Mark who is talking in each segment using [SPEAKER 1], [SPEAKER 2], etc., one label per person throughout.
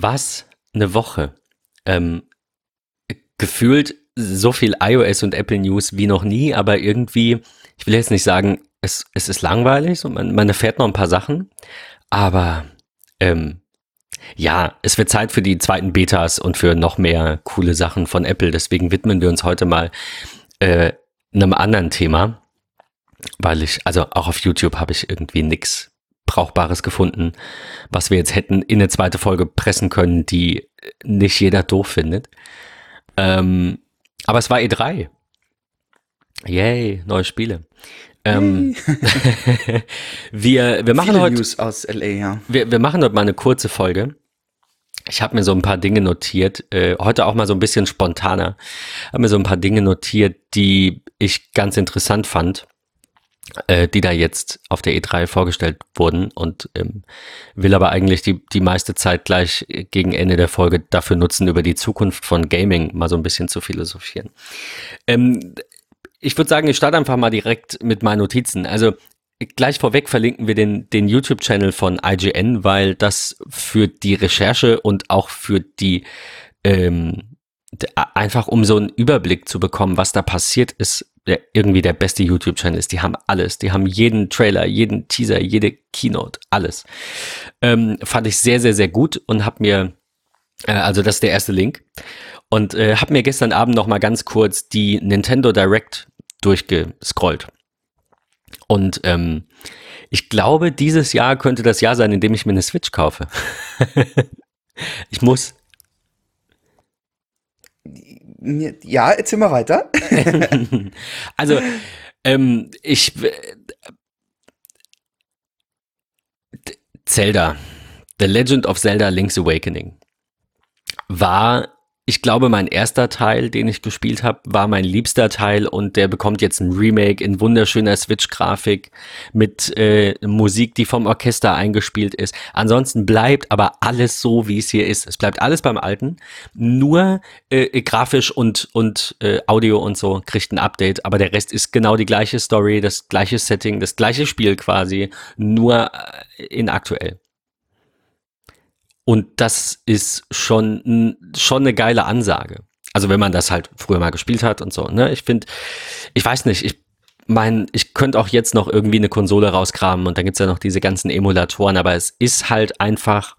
[SPEAKER 1] Was eine Woche. Ähm, gefühlt so viel iOS und Apple News wie noch nie, aber irgendwie, ich will jetzt nicht sagen, es, es ist langweilig und man, man erfährt noch ein paar Sachen, aber ähm, ja, es wird Zeit für die zweiten Betas und für noch mehr coole Sachen von Apple. Deswegen widmen wir uns heute mal äh, einem anderen Thema, weil ich, also auch auf YouTube habe ich irgendwie nichts Brauchbares gefunden, was wir jetzt hätten in eine zweite Folge pressen können, die nicht jeder doof findet. Ähm, aber es war E3. Yay, neue Spiele. Ähm, wir, wir machen heute
[SPEAKER 2] News aus LA, ja.
[SPEAKER 1] wir, wir machen heute mal eine kurze Folge. Ich habe mir so ein paar Dinge notiert, äh, heute auch mal so ein bisschen spontaner. Habe mir so ein paar Dinge notiert, die ich ganz interessant fand, äh, die da jetzt auf der E3 vorgestellt wurden und ähm, will aber eigentlich die, die meiste Zeit gleich gegen Ende der Folge dafür nutzen, über die Zukunft von Gaming mal so ein bisschen zu philosophieren. Ähm, ich würde sagen, ich starte einfach mal direkt mit meinen Notizen. Also gleich vorweg verlinken wir den, den YouTube-Channel von IGN, weil das für die Recherche und auch für die ähm, einfach um so einen Überblick zu bekommen, was da passiert ist, der, irgendwie der beste YouTube-Channel ist. Die haben alles. Die haben jeden Trailer, jeden Teaser, jede Keynote, alles. Ähm, fand ich sehr, sehr, sehr gut und habe mir, äh, also das ist der erste Link. Und äh, habe mir gestern Abend noch mal ganz kurz die Nintendo Direct durchgescrollt. Und ähm, ich glaube, dieses Jahr könnte das Jahr sein, in dem ich mir eine Switch kaufe. ich muss.
[SPEAKER 2] Ja, erzähl mal weiter.
[SPEAKER 1] also, ähm, ich. Zelda. The Legend of Zelda Link's Awakening war ich glaube, mein erster Teil, den ich gespielt habe, war mein liebster Teil und der bekommt jetzt ein Remake in wunderschöner Switch-Grafik mit äh, Musik, die vom Orchester eingespielt ist. Ansonsten bleibt aber alles so, wie es hier ist. Es bleibt alles beim Alten, nur äh, grafisch und, und äh, Audio und so kriegt ein Update, aber der Rest ist genau die gleiche Story, das gleiche Setting, das gleiche Spiel quasi, nur äh, in aktuell. Und das ist schon, schon eine geile Ansage. Also wenn man das halt früher mal gespielt hat und so, ne? Ich finde, ich weiß nicht, ich meine, ich könnte auch jetzt noch irgendwie eine Konsole rauskramen und dann gibt's ja noch diese ganzen Emulatoren, aber es ist halt einfach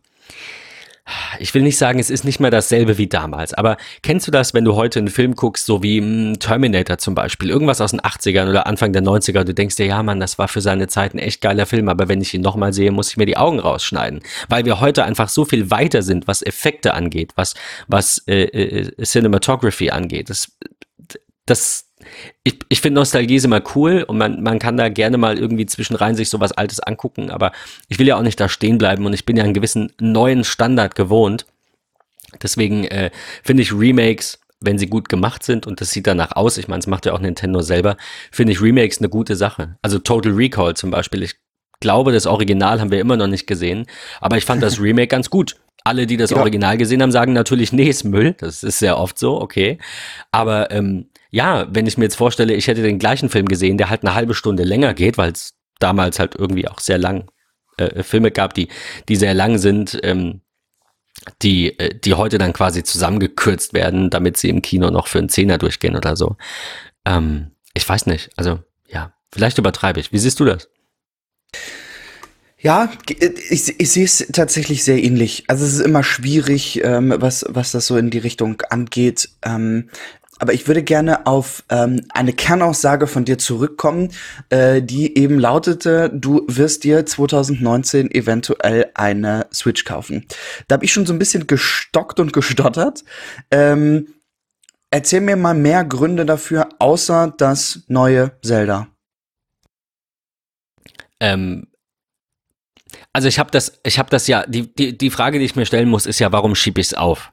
[SPEAKER 1] ich will nicht sagen, es ist nicht mehr dasselbe wie damals, aber kennst du das, wenn du heute einen Film guckst, so wie hm, Terminator zum Beispiel, irgendwas aus den 80ern oder Anfang der 90er, du denkst dir, ja Mann, das war für seine Zeit ein echt geiler Film, aber wenn ich ihn nochmal sehe, muss ich mir die Augen rausschneiden, weil wir heute einfach so viel weiter sind, was Effekte angeht, was, was äh, äh, Cinematography angeht. Das, das, ich, ich finde Nostalgie ist immer cool und man, man kann da gerne mal irgendwie zwischenrein sich sowas Altes angucken, aber ich will ja auch nicht da stehen bleiben und ich bin ja einen gewissen neuen Standard gewohnt. Deswegen äh, finde ich Remakes, wenn sie gut gemacht sind und das sieht danach aus, ich meine, es macht ja auch Nintendo selber, finde ich Remakes eine gute Sache. Also Total Recall zum Beispiel, ich glaube, das Original haben wir immer noch nicht gesehen, aber ich fand das Remake ganz gut. Alle, die das ja. Original gesehen haben, sagen natürlich, nee, ist Müll. Das ist sehr oft so, okay. Aber ähm, ja, wenn ich mir jetzt vorstelle, ich hätte den gleichen Film gesehen, der halt eine halbe Stunde länger geht, weil es damals halt irgendwie auch sehr lang äh, Filme gab, die, die sehr lang sind, ähm, die, äh, die heute dann quasi zusammengekürzt werden, damit sie im Kino noch für einen Zehner durchgehen oder so. Ähm, ich weiß nicht, also ja, vielleicht übertreibe ich. Wie siehst du das?
[SPEAKER 2] Ja, ich, ich sehe es tatsächlich sehr ähnlich. Also es ist immer schwierig, ähm, was, was das so in die Richtung angeht. Ähm, aber ich würde gerne auf ähm, eine Kernaussage von dir zurückkommen, äh, die eben lautete, du wirst dir 2019 eventuell eine Switch kaufen. Da habe ich schon so ein bisschen gestockt und gestottert. Ähm, erzähl mir mal mehr Gründe dafür, außer das neue Zelda.
[SPEAKER 1] Ähm, also ich habe das, ich habe das ja, die, die, die Frage, die ich mir stellen muss, ist ja, warum schiebe ich es auf?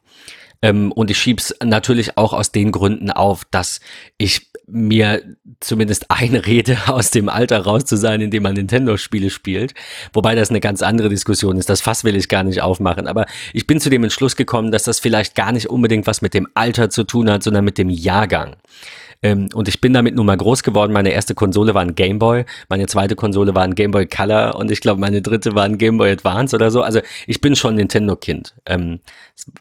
[SPEAKER 1] Ähm, und ich schieb's natürlich auch aus den Gründen auf, dass ich mir zumindest einrede, aus dem Alter raus zu sein, in dem man Nintendo-Spiele spielt. Wobei das eine ganz andere Diskussion ist. Das Fass will ich gar nicht aufmachen. Aber ich bin zu dem Entschluss gekommen, dass das vielleicht gar nicht unbedingt was mit dem Alter zu tun hat, sondern mit dem Jahrgang. Ähm, und ich bin damit nun mal groß geworden. Meine erste Konsole war ein Game Boy, meine zweite Konsole war ein Game Boy Color und ich glaube, meine dritte war ein Game Boy Advance oder so. Also ich bin schon Nintendo-Kind. Ähm,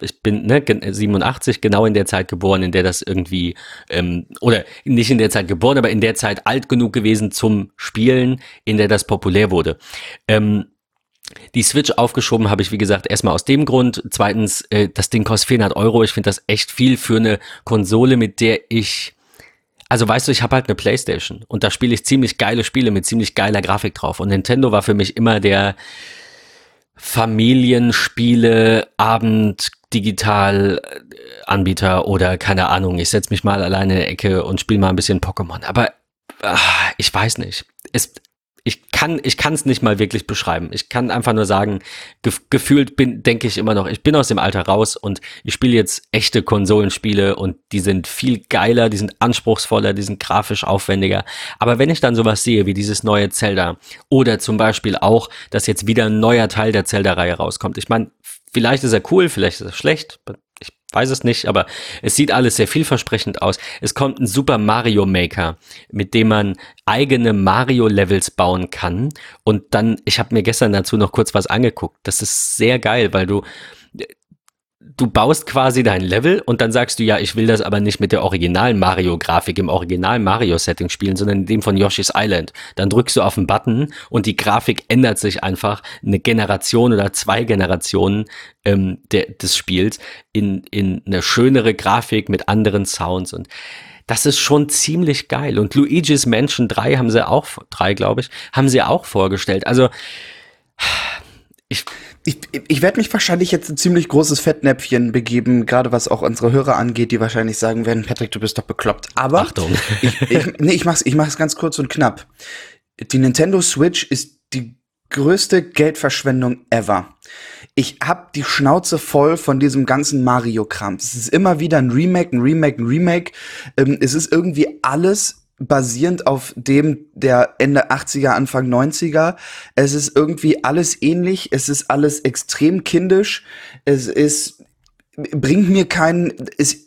[SPEAKER 1] ich bin ne, 87 genau in der Zeit geboren, in der das irgendwie, ähm, oder nicht in der Zeit geboren, aber in der Zeit alt genug gewesen zum Spielen, in der das populär wurde. Ähm, die Switch aufgeschoben habe ich, wie gesagt, erstmal aus dem Grund. Zweitens, äh, das Ding kostet 400 Euro. Ich finde das echt viel für eine Konsole, mit der ich also weißt du, ich habe halt eine Playstation und da spiele ich ziemlich geile Spiele mit ziemlich geiler Grafik drauf. Und Nintendo war für mich immer der Familienspiele, Abend, digital Anbieter oder keine Ahnung, ich setze mich mal alleine in der Ecke und spiele mal ein bisschen Pokémon. Aber ach, ich weiß nicht. Es, ich kann ich kann es nicht mal wirklich beschreiben. Ich kann einfach nur sagen, gef gefühlt bin denke ich immer noch, ich bin aus dem Alter raus und ich spiele jetzt echte Konsolenspiele und die sind viel geiler, die sind anspruchsvoller, die sind grafisch aufwendiger. Aber wenn ich dann sowas sehe wie dieses neue Zelda oder zum Beispiel auch, dass jetzt wieder ein neuer Teil der Zelda-Reihe rauskommt, ich meine, vielleicht ist er cool, vielleicht ist er schlecht, weiß es nicht, aber es sieht alles sehr vielversprechend aus. Es kommt ein Super Mario Maker, mit dem man eigene Mario Levels bauen kann. Und dann, ich habe mir gestern dazu noch kurz was angeguckt. Das ist sehr geil, weil du du baust quasi dein Level und dann sagst du, ja, ich will das aber nicht mit der originalen Mario-Grafik im originalen Mario-Setting spielen, sondern in dem von Yoshi's Island. Dann drückst du auf den Button und die Grafik ändert sich einfach eine Generation oder zwei Generationen ähm, der, des Spiels in, in eine schönere Grafik mit anderen Sounds und das ist schon ziemlich geil. Und Luigi's Mansion 3 haben sie auch, drei glaube ich, haben sie auch vorgestellt. Also
[SPEAKER 2] ich ich, ich werde mich wahrscheinlich jetzt ein ziemlich großes Fettnäpfchen begeben, gerade was auch unsere Hörer angeht, die wahrscheinlich sagen werden, Patrick, du bist doch bekloppt. Aber
[SPEAKER 1] Achtung.
[SPEAKER 2] ich, ich, nee, ich mach's, ich mach's ganz kurz und knapp. Die Nintendo Switch ist die größte Geldverschwendung ever. Ich hab die Schnauze voll von diesem ganzen Mario-Kram. Es ist immer wieder ein Remake, ein Remake, ein Remake. Ähm, es ist irgendwie alles basierend auf dem der Ende 80er, Anfang 90er. Es ist irgendwie alles ähnlich, es ist alles extrem kindisch, es ist bringt mir keinen,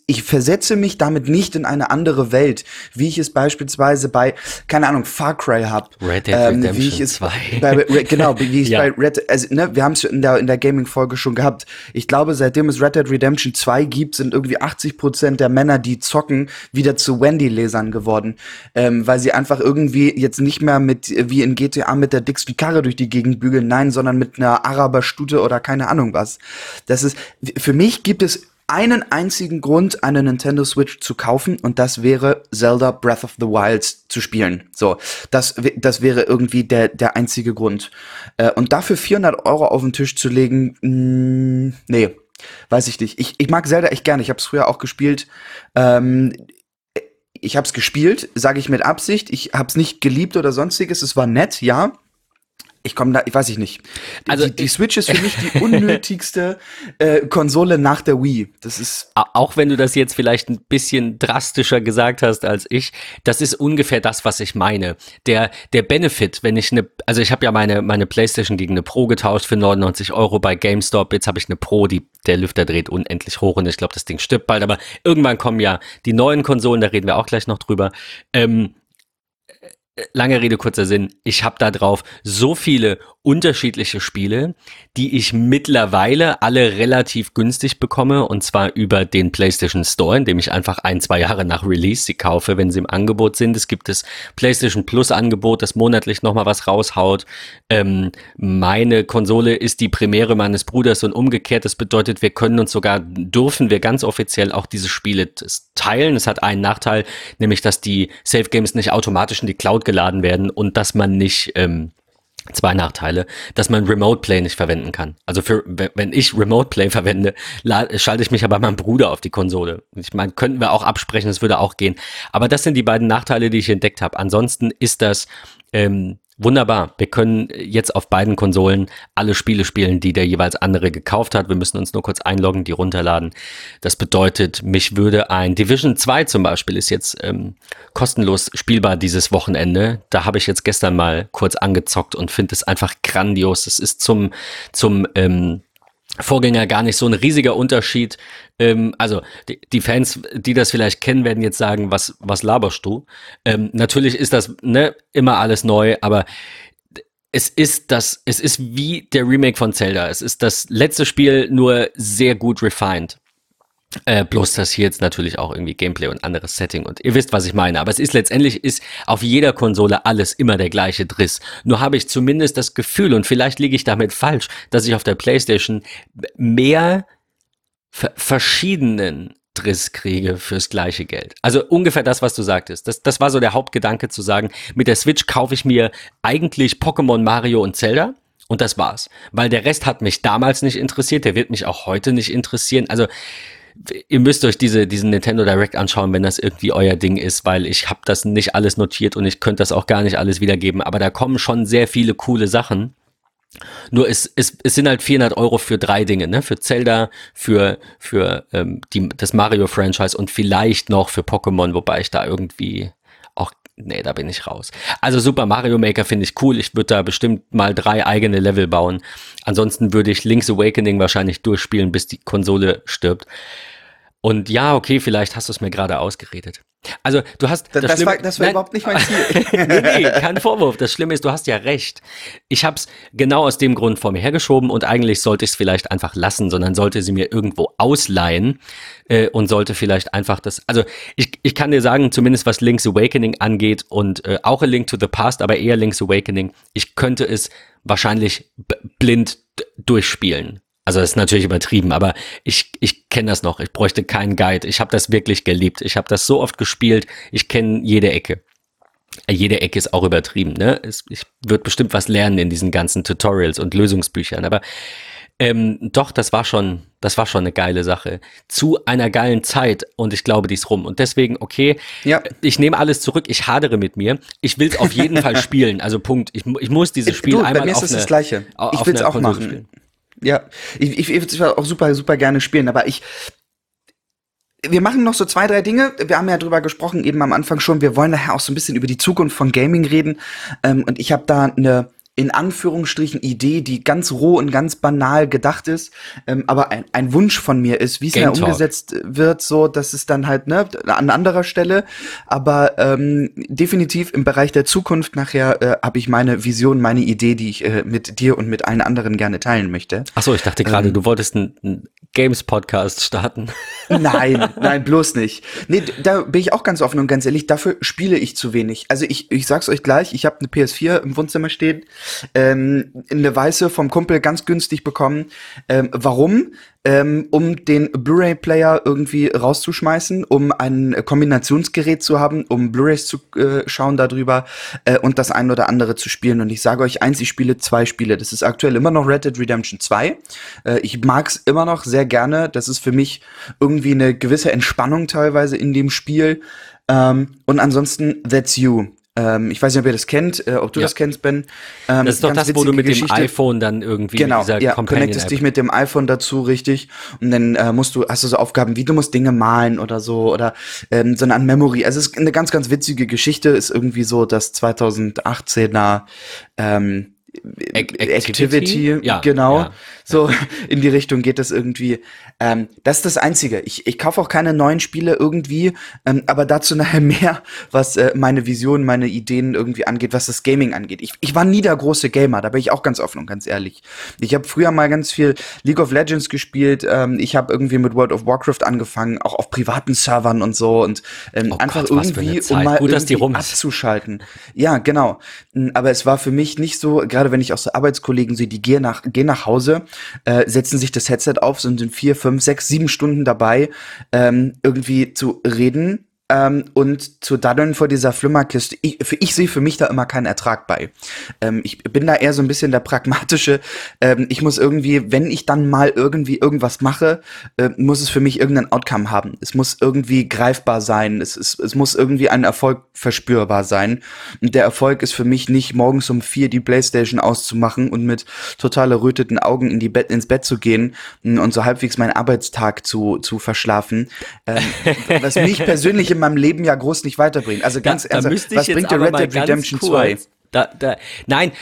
[SPEAKER 2] ich versetze mich damit nicht in eine andere Welt, wie ich es beispielsweise bei, keine Ahnung, Far Cry hab.
[SPEAKER 1] Red Dead ähm, Redemption
[SPEAKER 2] wie ich es 2. Bei, genau, wie ich ja. es bei Red, also, ne, wir haben es in der, in der Gaming-Folge schon gehabt. Ich glaube, seitdem es Red Dead Redemption 2 gibt, sind irgendwie 80 Prozent der Männer, die zocken, wieder zu Wendy-Lesern geworden, ähm, weil sie einfach irgendwie jetzt nicht mehr mit, wie in GTA mit der dicksten Karre durch die Gegend bügeln, nein, sondern mit einer Araberstute oder keine Ahnung was. Das ist, für mich gibt gibt es einen einzigen Grund, eine Nintendo Switch zu kaufen und das wäre Zelda Breath of the Wild zu spielen. So, das, das wäre irgendwie der, der einzige Grund. Äh, und dafür 400 Euro auf den Tisch zu legen, mh, mm, nee, weiß ich nicht. Ich, ich mag Zelda echt gerne. Ich habe es früher auch gespielt. Ähm, ich habe es gespielt, sage ich mit Absicht. Ich habe es nicht geliebt oder sonstiges. Es war nett, ja. Ich komme da, ich weiß ich nicht. Also die, die Switch ist für mich die unnötigste äh, Konsole nach der Wii. Das ist
[SPEAKER 1] auch wenn du das jetzt vielleicht ein bisschen drastischer gesagt hast als ich, das ist ungefähr das, was ich meine. Der der Benefit, wenn ich eine, also ich habe ja meine meine PlayStation gegen eine Pro getauscht für 99 Euro bei GameStop. Jetzt habe ich eine Pro, die der Lüfter dreht unendlich hoch und ich glaube, das Ding stirbt bald. Aber irgendwann kommen ja die neuen Konsolen, da reden wir auch gleich noch drüber. Ähm, lange Rede, kurzer Sinn, ich habe da drauf so viele unterschiedliche Spiele, die ich mittlerweile alle relativ günstig bekomme und zwar über den PlayStation Store, indem ich einfach ein, zwei Jahre nach Release sie kaufe, wenn sie im Angebot sind. Es gibt das PlayStation Plus Angebot, das monatlich nochmal was raushaut. Ähm, meine Konsole ist die Premiere meines Bruders und umgekehrt. Das bedeutet, wir können uns sogar, dürfen wir ganz offiziell auch diese Spiele teilen. Es hat einen Nachteil, nämlich dass die Safe Games nicht automatisch in die Cloud geladen werden und dass man nicht ähm, zwei Nachteile, dass man Remote Play nicht verwenden kann. Also für wenn ich Remote Play verwende, schalte ich mich aber meinem Bruder auf die Konsole. Ich meine, könnten wir auch absprechen, das würde auch gehen. Aber das sind die beiden Nachteile, die ich entdeckt habe. Ansonsten ist das ähm, Wunderbar. Wir können jetzt auf beiden Konsolen alle Spiele spielen, die der jeweils andere gekauft hat. Wir müssen uns nur kurz einloggen, die runterladen. Das bedeutet, mich würde ein Division 2 zum Beispiel ist jetzt ähm, kostenlos spielbar dieses Wochenende. Da habe ich jetzt gestern mal kurz angezockt und finde es einfach grandios. Es ist zum, zum ähm, Vorgänger gar nicht so ein riesiger Unterschied. Ähm, also die, die, Fans, die das vielleicht kennen, werden jetzt sagen, was, was laberst du? Ähm, natürlich ist das ne, immer alles neu, aber es ist das, es ist wie der Remake von Zelda. Es ist das letzte Spiel nur sehr gut refined. Äh, bloß dass hier jetzt natürlich auch irgendwie Gameplay und anderes Setting und ihr wisst, was ich meine. Aber es ist letztendlich ist auf jeder Konsole alles immer der gleiche Driss. Nur habe ich zumindest das Gefühl und vielleicht liege ich damit falsch, dass ich auf der PlayStation mehr verschiedenen Driss kriege fürs gleiche Geld. Also ungefähr das, was du sagtest. Das, das war so der Hauptgedanke zu sagen, mit der Switch kaufe ich mir eigentlich Pokémon, Mario und Zelda. Und das war's. Weil der Rest hat mich damals nicht interessiert, der wird mich auch heute nicht interessieren. Also ihr müsst euch diese, diesen Nintendo Direct anschauen, wenn das irgendwie euer Ding ist, weil ich habe das nicht alles notiert und ich könnte das auch gar nicht alles wiedergeben. Aber da kommen schon sehr viele coole Sachen. Nur es, es, es sind halt 400 Euro für drei Dinge, ne? Für Zelda, für, für ähm, die, das Mario-Franchise und vielleicht noch für Pokémon, wobei ich da irgendwie nee, da bin ich raus. Also Super Mario Maker finde ich cool. Ich würde da bestimmt mal drei eigene Level bauen. Ansonsten würde ich Link's Awakening wahrscheinlich durchspielen, bis die Konsole stirbt. Und ja, okay, vielleicht hast du es mir gerade ausgeredet. Also du hast
[SPEAKER 2] das, das, das war, das war überhaupt nicht mein Ziel.
[SPEAKER 1] nee, nee, kein Vorwurf. Das Schlimme ist, du hast ja recht. Ich habe es genau aus dem Grund vor mir hergeschoben und eigentlich sollte ich es vielleicht einfach lassen, sondern sollte sie mir irgendwo ausleihen äh, und sollte vielleicht einfach das. Also ich, ich kann dir sagen, zumindest was Link's Awakening angeht und äh, auch A Link to the Past, aber eher Link's Awakening, ich könnte es wahrscheinlich blind durchspielen. Also das ist natürlich übertrieben, aber ich, ich kenne das noch. Ich bräuchte keinen Guide. Ich habe das wirklich geliebt. Ich habe das so oft gespielt. Ich kenne jede Ecke. Äh, jede Ecke ist auch übertrieben. Ne? Ich würde bestimmt was lernen in diesen ganzen Tutorials und Lösungsbüchern. Aber ähm, doch, das war schon, das war schon eine geile Sache. Zu einer geilen Zeit und ich glaube, die ist rum. Und deswegen, okay, ja. ich nehme alles zurück, ich hadere mit mir. Ich will es auf jeden Fall spielen. Also Punkt. Ich, ich muss dieses Spiel du, einmal
[SPEAKER 2] bei mir
[SPEAKER 1] auf
[SPEAKER 2] ist eine, das Gleiche. Ich will es auch machen. Spielen. Ja, ich, ich, ich würde auch super, super gerne spielen, aber ich, wir machen noch so zwei, drei Dinge. Wir haben ja drüber gesprochen, eben am Anfang schon. Wir wollen daher auch so ein bisschen über die Zukunft von Gaming reden. Ähm, und ich habe da eine in Anführungsstrichen Idee, die ganz roh und ganz banal gedacht ist, ähm, aber ein, ein Wunsch von mir ist, wie es ja umgesetzt wird, so, dass es dann halt ne an anderer Stelle, aber ähm, definitiv im Bereich der Zukunft nachher äh, habe ich meine Vision, meine Idee, die ich äh, mit dir und mit allen anderen gerne teilen möchte.
[SPEAKER 1] Ach so, ich dachte gerade, ähm, du wolltest einen Games Podcast starten.
[SPEAKER 2] Nein, nein, bloß nicht. Nee, da bin ich auch ganz offen und ganz ehrlich, dafür spiele ich zu wenig. Also ich ich sag's euch gleich, ich habe eine PS4 im Wohnzimmer stehen ähm, eine weiße vom Kumpel ganz günstig bekommen. Ähm, warum? Ähm, um den Blu-ray-Player irgendwie rauszuschmeißen, um ein Kombinationsgerät zu haben, um Blu-rays zu äh, schauen darüber äh, und das ein oder andere zu spielen. Und ich sage euch eins, ich spiele zwei Spiele. Das ist aktuell immer noch Red Dead Redemption 2. Äh, ich mag's immer noch sehr gerne. Das ist für mich irgendwie eine gewisse Entspannung teilweise in dem Spiel. Ähm, und ansonsten That's You. Ähm, ich weiß nicht, ob ihr das kennt, äh, ob du ja. das kennst, Ben.
[SPEAKER 1] Ähm, das ist doch das, wo du mit Geschichte. dem iPhone dann irgendwie
[SPEAKER 2] genau, mit ja, connectest dich mit dem iPhone dazu, richtig. Und dann äh, musst du, hast du so Aufgaben wie du musst Dinge malen oder so oder ähm, so eine Art Memory. Also es ist eine ganz, ganz witzige Geschichte, ist irgendwie so das 2018er ähm, Activity, Activity ja, genau. Ja. So in die Richtung geht das irgendwie. Ähm, das ist das Einzige. Ich, ich kaufe auch keine neuen Spiele irgendwie, ähm, aber dazu nachher mehr, was äh, meine Vision, meine Ideen irgendwie angeht, was das Gaming angeht. Ich, ich war nie der große Gamer, da bin ich auch ganz offen und ganz ehrlich. Ich habe früher mal ganz viel League of Legends gespielt. Ähm, ich habe irgendwie mit World of Warcraft angefangen, auch auf privaten Servern und so und ähm, oh einfach Gott, irgendwie, um mal Gut, irgendwie abzuschalten. Ja, genau. Hm, aber es war für mich nicht so, gerade wenn ich auch so Arbeitskollegen sehe, die gehen nach, gehen nach Hause äh, setzen sich das Headset auf, sind in vier, fünf, sechs, sieben Stunden dabei, ähm, irgendwie zu reden ähm, und zu daddeln vor dieser Flimmerkiste. Ich, ich sehe für mich da immer keinen Ertrag bei. Ähm, ich bin da eher so ein bisschen der pragmatische. Ähm, ich muss irgendwie, wenn ich dann mal irgendwie irgendwas mache, äh, muss es für mich irgendein Outcome haben. Es muss irgendwie greifbar sein. Es, es, es muss irgendwie ein Erfolg verspürbar sein. Und der Erfolg ist für mich nicht morgens um vier die Playstation auszumachen und mit total erröteten Augen in die Bett, ins Bett zu gehen und so halbwegs meinen Arbeitstag zu, zu verschlafen. Ähm, was mich persönlich in meinem Leben ja groß nicht weiterbringen. Also ganz
[SPEAKER 1] da, ernsthaft, was bringt dir Red Dead Redemption 2? Da, da, nein,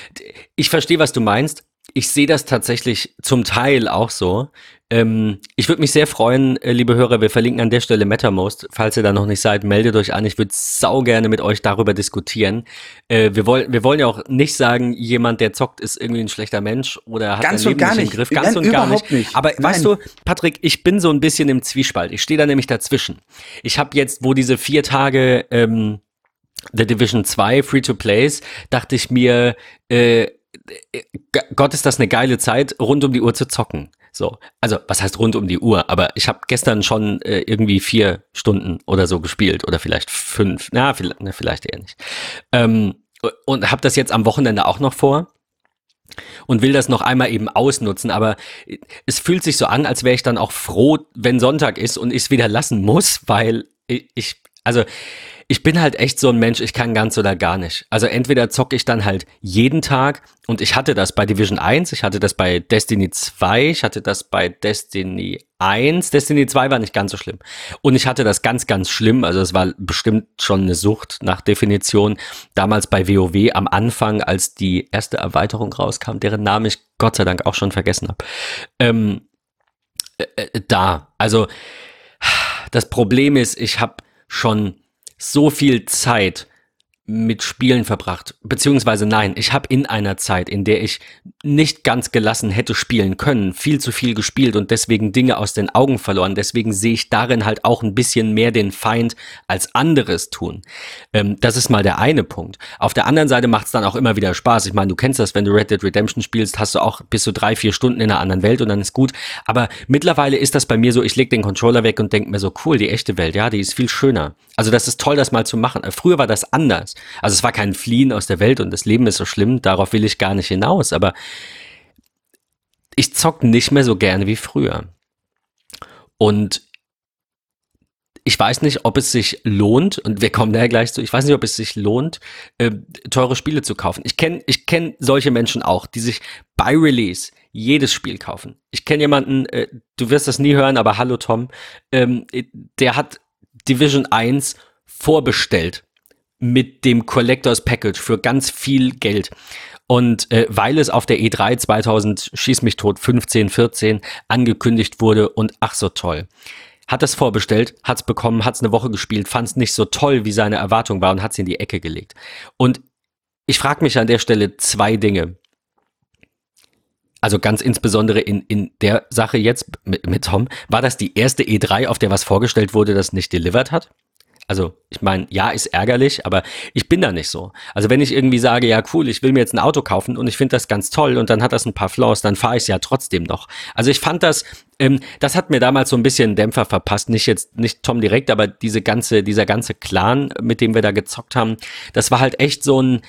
[SPEAKER 1] ich verstehe, was du meinst. Ich sehe das tatsächlich zum Teil auch so. Ähm, ich würde mich sehr freuen, äh, liebe Hörer, wir verlinken an der Stelle MetaMost. Falls ihr da noch nicht seid, meldet euch an. Ich würde sau gerne mit euch darüber diskutieren. Äh, wir, wollen, wir wollen ja auch nicht sagen, jemand, der zockt, ist irgendwie ein schlechter Mensch oder hat
[SPEAKER 2] Ganz
[SPEAKER 1] sein
[SPEAKER 2] und
[SPEAKER 1] Leben
[SPEAKER 2] gar
[SPEAKER 1] nicht im Griff. Ganz
[SPEAKER 2] Nein,
[SPEAKER 1] und gar nicht.
[SPEAKER 2] nicht.
[SPEAKER 1] Aber
[SPEAKER 2] Nein.
[SPEAKER 1] weißt du, Patrick, ich bin so ein bisschen im Zwiespalt. Ich stehe da nämlich dazwischen. Ich habe jetzt, wo diese vier Tage ähm, The Division 2 Free-to-Plays, dachte ich mir, äh, Gott ist das eine geile Zeit, rund um die Uhr zu zocken. So, also was heißt rund um die Uhr? Aber ich habe gestern schon äh, irgendwie vier Stunden oder so gespielt oder vielleicht fünf. Na, vielleicht, na, vielleicht eher nicht. Ähm, und habe das jetzt am Wochenende auch noch vor und will das noch einmal eben ausnutzen. Aber es fühlt sich so an, als wäre ich dann auch froh, wenn Sonntag ist und ich es wieder lassen muss, weil ich, also ich bin halt echt so ein Mensch, ich kann ganz oder gar nicht. Also entweder zocke ich dann halt jeden Tag und ich hatte das bei Division 1, ich hatte das bei Destiny 2, ich hatte das bei Destiny 1, Destiny 2 war nicht ganz so schlimm. Und ich hatte das ganz, ganz schlimm, also es war bestimmt schon eine Sucht nach Definition, damals bei WoW am Anfang, als die erste Erweiterung rauskam, deren Namen ich Gott sei Dank auch schon vergessen habe. Ähm, äh, äh, da, also das Problem ist, ich habe schon so viel Zeit mit Spielen verbracht, beziehungsweise nein, ich habe in einer Zeit, in der ich nicht ganz gelassen hätte spielen können, viel zu viel gespielt und deswegen Dinge aus den Augen verloren. Deswegen sehe ich darin halt auch ein bisschen mehr den Feind als anderes tun. Ähm, das ist mal der eine Punkt. Auf der anderen Seite macht es dann auch immer wieder Spaß. Ich meine, du kennst das, wenn du Red Dead Redemption spielst, hast du auch bis zu drei, vier Stunden in einer anderen Welt und dann ist gut. Aber mittlerweile ist das bei mir so, ich leg den Controller weg und denke mir so, cool, die echte Welt, ja, die ist viel schöner. Also das ist toll, das mal zu machen. Äh, Früher war das anders. Also es war kein Fliehen aus der Welt und das Leben ist so schlimm, darauf will ich gar nicht hinaus, aber ich zock nicht mehr so gerne wie früher. Und ich weiß nicht, ob es sich lohnt, und wir kommen da gleich zu, ich weiß nicht, ob es sich lohnt, äh, teure Spiele zu kaufen. Ich kenne ich kenn solche Menschen auch, die sich bei Release jedes Spiel kaufen. Ich kenne jemanden, äh, du wirst das nie hören, aber hallo Tom, ähm, der hat Division 1 vorbestellt mit dem Collectors Package für ganz viel Geld. Und äh, weil es auf der E3 2000 schieß mich tot 15 14 angekündigt wurde und ach so toll. Hat es vorbestellt, hat's bekommen, hat's eine Woche gespielt, fand's nicht so toll, wie seine Erwartung war und hat's in die Ecke gelegt. Und ich frage mich an der Stelle zwei Dinge. Also ganz insbesondere in, in der Sache jetzt mit, mit Tom, war das die erste E3, auf der was vorgestellt wurde, das nicht delivered hat? Also, ich meine, ja, ist ärgerlich, aber ich bin da nicht so. Also, wenn ich irgendwie sage, ja, cool, ich will mir jetzt ein Auto kaufen und ich finde das ganz toll und dann hat das ein paar Flaws, dann fahre ich es ja trotzdem noch. Also, ich fand das, ähm, das hat mir damals so ein bisschen Dämpfer verpasst. Nicht jetzt, nicht Tom direkt, aber diese ganze, dieser ganze Clan, mit dem wir da gezockt haben, das war halt echt so ein,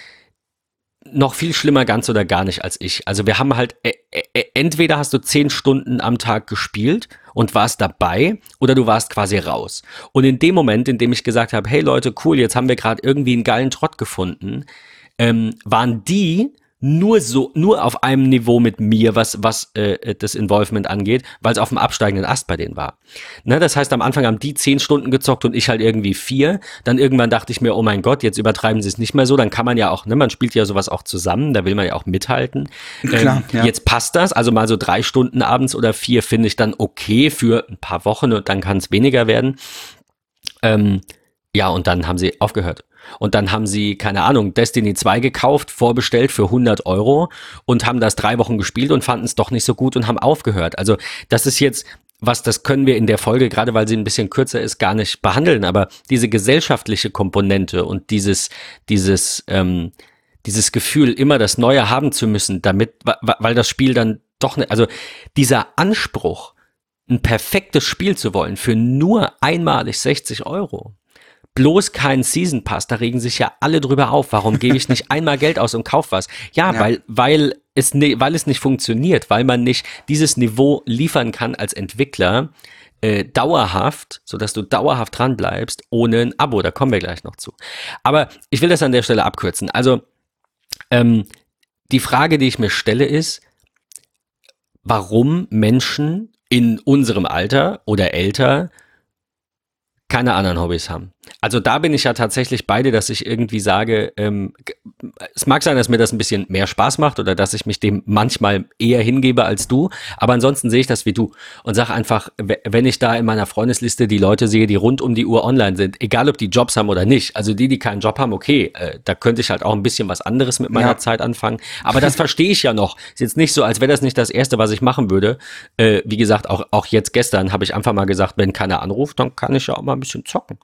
[SPEAKER 1] noch viel schlimmer ganz oder gar nicht als ich. Also wir haben halt, äh, äh, entweder hast du zehn Stunden am Tag gespielt und warst dabei oder du warst quasi raus. Und in dem Moment, in dem ich gesagt habe, hey Leute, cool, jetzt haben wir gerade irgendwie einen geilen Trott gefunden, ähm, waren die nur so, nur auf einem Niveau mit mir, was, was äh, das Involvement angeht, weil es auf dem absteigenden Ast bei denen war. Ne, das heißt, am Anfang haben die zehn Stunden gezockt und ich halt irgendwie vier. Dann irgendwann dachte ich mir, oh mein Gott, jetzt übertreiben sie es nicht mehr so. Dann kann man ja auch, ne, man spielt ja sowas auch zusammen, da will man ja auch mithalten.
[SPEAKER 2] Klar,
[SPEAKER 1] ähm,
[SPEAKER 2] ja.
[SPEAKER 1] Jetzt passt das, also mal so drei Stunden abends oder vier finde ich dann okay für ein paar Wochen und dann kann es weniger werden. Ähm, ja, und dann haben sie aufgehört. Und dann haben sie, keine Ahnung, Destiny 2 gekauft, vorbestellt für 100 Euro und haben das drei Wochen gespielt und fanden es doch nicht so gut und haben aufgehört. Also das ist jetzt was, das können wir in der Folge, gerade weil sie ein bisschen kürzer ist, gar nicht behandeln. Aber diese gesellschaftliche Komponente und dieses, dieses, ähm, dieses Gefühl, immer das Neue haben zu müssen, damit, weil das Spiel dann doch nicht, also dieser Anspruch, ein perfektes Spiel zu wollen für nur einmalig 60 Euro. Bloß kein Season Pass, da regen sich ja alle drüber auf. Warum gebe ich nicht einmal Geld aus und kauf was? Ja,
[SPEAKER 2] Ja.
[SPEAKER 1] weil, weil es, ne, weil es nicht funktioniert, weil man nicht dieses Niveau liefern kann als Entwickler, äh, dauerhaft, sodass du dauerhaft dran bleibst, ohne ein Abo. Da kommen wir gleich noch zu. Aber ich will das an der Stelle abkürzen. Also, ähm, die Frage, die ich mir stelle, ist, warum Menschen in unserem Alter oder älter keine anderen Hobbys haben. Also da bin ich ja tatsächlich beide, dass ich irgendwie sage, ähm, es mag sein, dass mir das ein bisschen mehr Spaß macht oder dass ich mich dem manchmal eher hingebe als du, aber ansonsten sehe ich das wie du und sage einfach, wenn ich da in meiner Freundesliste die Leute sehe, die rund um die Uhr online sind, egal ob die Jobs haben oder nicht, also die, die keinen Job haben, okay, äh, da könnte ich halt auch ein bisschen was anderes mit meiner ja. Zeit anfangen, aber das verstehe ich ja noch. Ist jetzt nicht so, als wäre das nicht das Erste, was ich machen würde. Äh, wie gesagt, auch, auch jetzt gestern habe ich einfach mal gesagt, wenn keiner anruft, dann kann ich ja auch mal ein bisschen zocken.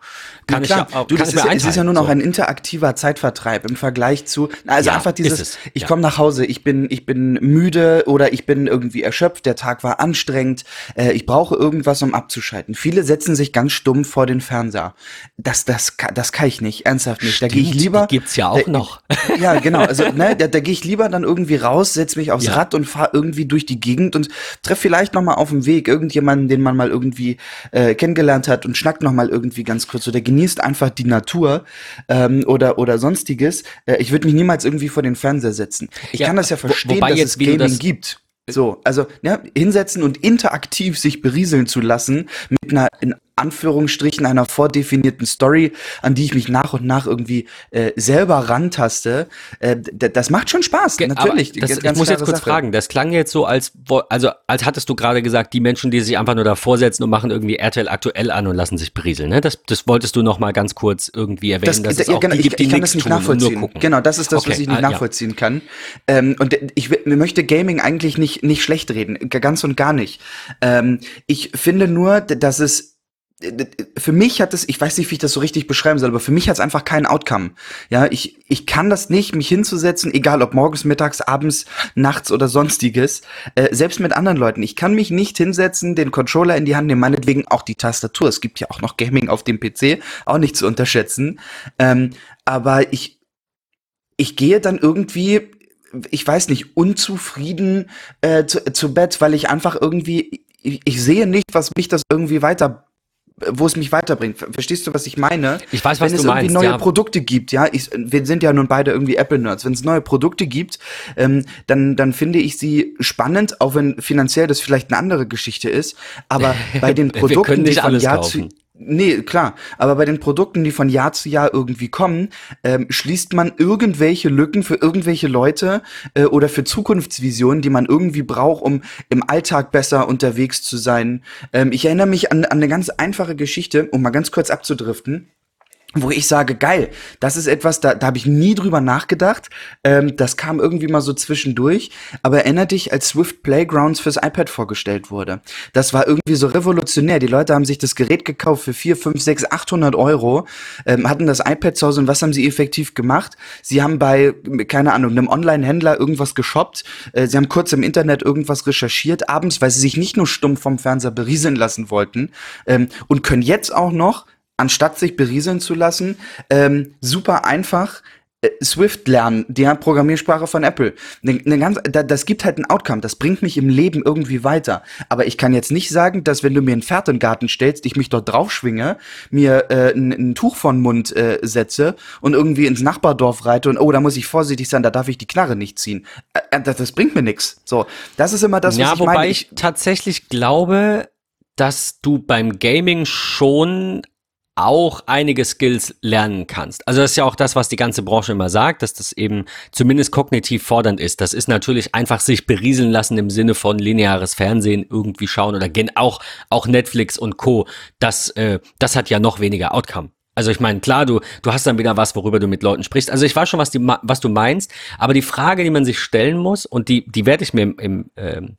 [SPEAKER 1] Kann
[SPEAKER 2] klar. ich ja, du, das ist, es ist ja nur noch so. ein interaktiver Zeitvertreib im Vergleich zu, also ja, einfach dieses, ich ja. komme nach Hause, ich bin, ich bin müde oder ich bin irgendwie erschöpft, der Tag war anstrengend, äh, ich brauche irgendwas, um abzuschalten. Viele setzen sich ganz stumm vor den Fernseher. Das, das, das kann ich nicht, ernsthaft nicht.
[SPEAKER 1] Stimmt, da gehe ich lieber. Die gibt's ja auch
[SPEAKER 2] da,
[SPEAKER 1] noch.
[SPEAKER 2] Ja, genau. Also, ne, da, da gehe ich lieber dann irgendwie raus, setz mich aufs Rad und fahre irgendwie durch die Gegend und treffe vielleicht noch mal auf dem Weg irgendjemanden, den man mal irgendwie äh, kennengelernt hat und schnackt noch mal irgendwie ganz kurz oder genießt genießt einfach die Natur ähm, oder, oder sonstiges. Äh, ich würde mich niemals irgendwie vor den Fernseher setzen. Ich ja, kann das ja verstehen, dass es Gaming das gibt. So, also ja, hinsetzen und interaktiv sich berieseln zu lassen mit einer in Anführungsstrichen einer vordefinierten Story, an die ich mich nach und nach irgendwie äh, selber rantaste, äh, das macht schon Spaß, Ge natürlich.
[SPEAKER 1] Das, ich muss jetzt kurz Sache. fragen, das klang jetzt so, als, also, als hattest du gerade gesagt, die Menschen, die sich einfach nur davor setzen und machen irgendwie RTL aktuell an und lassen sich berieseln, ne? Das, das wolltest du noch mal ganz kurz irgendwie erwähnen, das, dass ja, genau, die gibt,
[SPEAKER 2] ich, ich kann das nicht nachvollziehen. Genau, das ist das, okay. was ich nicht ah, nachvollziehen ja. kann. Ähm, und ich möchte Gaming eigentlich nicht, nicht schlecht reden, ganz und gar nicht. Ähm, ich finde nur, dass es für mich hat es, ich weiß nicht, wie ich das so richtig beschreiben soll, aber für mich hat es einfach keinen Outcome. Ja, ich, ich kann das nicht, mich hinzusetzen, egal ob morgens, mittags, abends, nachts oder sonstiges, äh, selbst mit anderen Leuten. Ich kann mich nicht hinsetzen, den Controller in die Hand nehmen, meinetwegen auch die Tastatur. Es gibt ja auch noch Gaming auf dem PC, auch nicht zu unterschätzen. Ähm, aber ich, ich gehe dann irgendwie, ich weiß nicht, unzufrieden äh, zu, zu Bett, weil ich einfach irgendwie, ich, ich sehe nicht, was mich das irgendwie weiter wo es mich weiterbringt. Verstehst du, was ich meine?
[SPEAKER 1] Ich weiß, was
[SPEAKER 2] Wenn
[SPEAKER 1] du
[SPEAKER 2] es
[SPEAKER 1] meinst,
[SPEAKER 2] irgendwie neue ja. Produkte gibt, ja, ich, wir sind ja nun beide irgendwie Apple-Nerds. Wenn es neue Produkte gibt, ähm, dann, dann finde ich sie spannend, auch wenn finanziell das vielleicht eine andere Geschichte ist. Aber bei den Produkten,
[SPEAKER 1] die von Jahr kaufen. zu
[SPEAKER 2] Nee, klar. Aber bei den Produkten, die von Jahr zu Jahr irgendwie kommen, ähm, schließt man irgendwelche Lücken für irgendwelche Leute äh, oder für Zukunftsvisionen, die man irgendwie braucht, um im Alltag besser unterwegs zu sein. Ähm, ich erinnere mich an, an eine ganz einfache Geschichte, um mal ganz kurz abzudriften wo ich sage, geil, das ist etwas, da, da habe ich nie drüber nachgedacht. Ähm, das kam irgendwie mal so zwischendurch. Aber erinnert dich, als Swift Playgrounds fürs iPad vorgestellt wurde. Das war irgendwie so revolutionär. Die Leute haben sich das Gerät gekauft für 4, 5, 6, 800 Euro, ähm, hatten das iPad zu Hause und was haben sie effektiv gemacht? Sie haben bei, keine Ahnung, einem Online-Händler irgendwas geshoppt. Äh, sie haben kurz im Internet irgendwas recherchiert abends, weil sie sich nicht nur stumm vom Fernseher berieseln lassen wollten ähm, und können jetzt auch noch anstatt sich berieseln zu lassen, ähm, super einfach äh, Swift lernen, die Programmiersprache von Apple. Ne, ne ganz, da, das gibt halt ein Outcome, das bringt mich im Leben irgendwie weiter. Aber ich kann jetzt nicht sagen, dass wenn du mir einen Pferd in den Garten stellst, ich mich dort draufschwinge, mir äh, ein, ein Tuch von Mund äh, setze und irgendwie ins Nachbardorf reite und oh, da muss ich vorsichtig sein, da darf ich die Knarre nicht ziehen. Äh, das, das bringt mir nichts. So, das ist immer das,
[SPEAKER 1] ja,
[SPEAKER 2] was ich
[SPEAKER 1] wobei
[SPEAKER 2] meine.
[SPEAKER 1] ich tatsächlich glaube, dass du beim Gaming schon auch einige Skills lernen kannst. Also das ist ja auch das, was die ganze Branche immer sagt, dass das eben zumindest kognitiv fordernd ist. Das ist natürlich einfach sich berieseln lassen im Sinne von lineares Fernsehen irgendwie schauen oder auch auch Netflix und Co. Das äh, das hat ja noch weniger Outcome. Also ich meine, klar, du, du hast dann wieder was, worüber du mit Leuten sprichst. Also ich weiß schon, was, die, was du meinst, aber die Frage, die man sich stellen muss, und die, die werde ich mir im, im, ähm,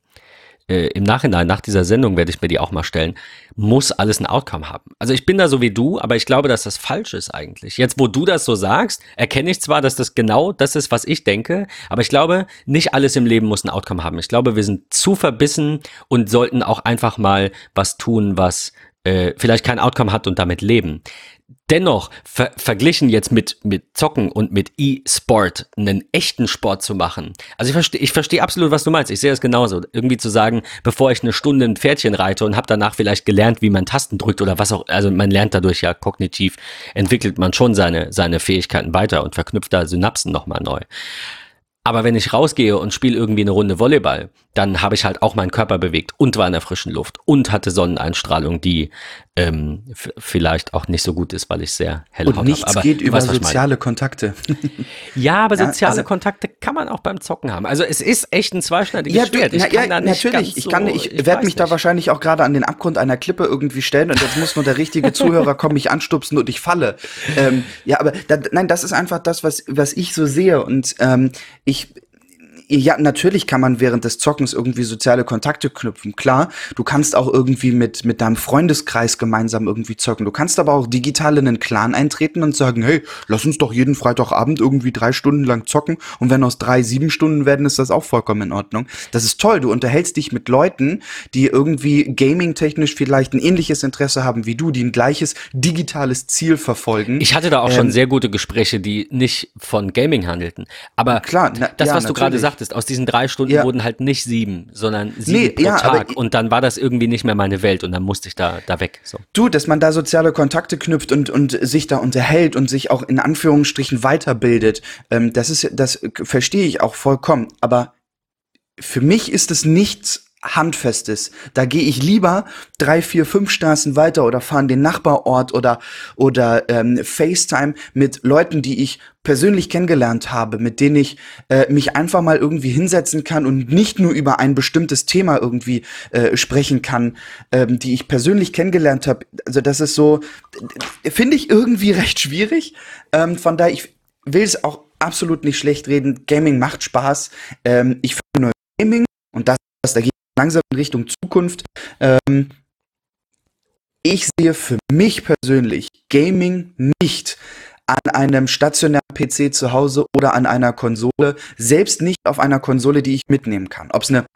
[SPEAKER 1] äh, im Nachhinein, nach dieser Sendung werde ich mir die auch mal stellen, muss alles ein Outcome haben. Also ich bin da so wie du, aber ich glaube, dass das falsch ist eigentlich. Jetzt, wo du das so sagst, erkenne ich zwar, dass das genau das ist, was ich denke, aber ich glaube, nicht alles im Leben muss ein Outcome haben. Ich glaube, wir sind zu verbissen und sollten auch einfach mal was tun, was äh, vielleicht kein Outcome hat und damit leben. Dennoch, ver verglichen jetzt mit, mit Zocken und mit E-Sport, einen echten Sport zu machen. Also ich verstehe ich verstehe absolut, was du meinst. Ich sehe das genauso. Irgendwie zu sagen, bevor ich eine Stunde ein Pferdchen reite und habe danach vielleicht gelernt, wie man Tasten drückt oder was auch, also man lernt dadurch ja kognitiv, entwickelt man schon seine, seine Fähigkeiten weiter und verknüpft da Synapsen nochmal neu. Aber wenn ich rausgehe und spiele irgendwie eine Runde Volleyball, dann habe ich halt auch meinen Körper bewegt und war in der frischen Luft und hatte Sonneneinstrahlung, die ähm, vielleicht auch nicht so gut ist, weil ich sehr
[SPEAKER 2] Haut habe. Und nichts geht über weißt, soziale Kontakte.
[SPEAKER 1] ja, aber soziale also, Kontakte kann man auch beim Zocken haben. Also es ist echt ein zweischneidiges ja, Schwert.
[SPEAKER 2] Ich na, ja, natürlich. ich kann, ich, ich werde mich nicht. da wahrscheinlich auch gerade an den Abgrund einer Klippe irgendwie stellen und jetzt muss nur der richtige Zuhörer kommen, mich anstupsen und ich falle. Ähm, ja, aber da, nein, das ist einfach das, was was ich so sehe und ähm, ich ich ja, natürlich kann man während des Zockens irgendwie soziale Kontakte knüpfen. Klar, du kannst auch irgendwie mit, mit deinem Freundeskreis gemeinsam irgendwie zocken. Du kannst aber auch digital in einen Clan eintreten und sagen, hey, lass uns doch jeden Freitagabend irgendwie drei Stunden lang zocken. Und wenn aus drei sieben Stunden werden, ist das auch vollkommen in Ordnung. Das ist toll. Du unterhältst dich mit Leuten, die irgendwie gaming-technisch vielleicht ein ähnliches Interesse haben wie du, die ein gleiches digitales Ziel verfolgen.
[SPEAKER 1] Ich hatte da auch ähm, schon sehr gute Gespräche, die nicht von Gaming handelten. Aber klar, na, das, ja, was du gerade sagst, sagtest, aus diesen drei Stunden ja. wurden halt nicht sieben, sondern sieben nee, pro ja, Tag. Und dann war das irgendwie nicht mehr meine Welt und dann musste ich da, da weg. So.
[SPEAKER 2] Du, dass man da soziale Kontakte knüpft und, und sich da unterhält und sich auch in Anführungsstrichen weiterbildet, ähm, das ist, das verstehe ich auch vollkommen. Aber für mich ist es nichts Handfestes. Da gehe ich lieber drei, vier, fünf Straßen weiter oder fahre in den Nachbarort oder, oder ähm, FaceTime mit Leuten, die ich persönlich kennengelernt habe, mit denen ich äh, mich einfach mal irgendwie hinsetzen kann und nicht nur über ein bestimmtes Thema irgendwie äh, sprechen kann, ähm, die ich persönlich kennengelernt habe. Also das ist so, finde ich irgendwie recht schwierig. Ähm, von daher, ich will es auch absolut nicht schlecht reden. Gaming macht Spaß. Ähm, ich finde nur Gaming und das, was dagegen langsam in Richtung Zukunft. Ähm, ich sehe für mich persönlich Gaming nicht an einem stationären PC zu Hause oder an einer Konsole, selbst nicht auf einer Konsole, die ich mitnehmen kann. Ob es eine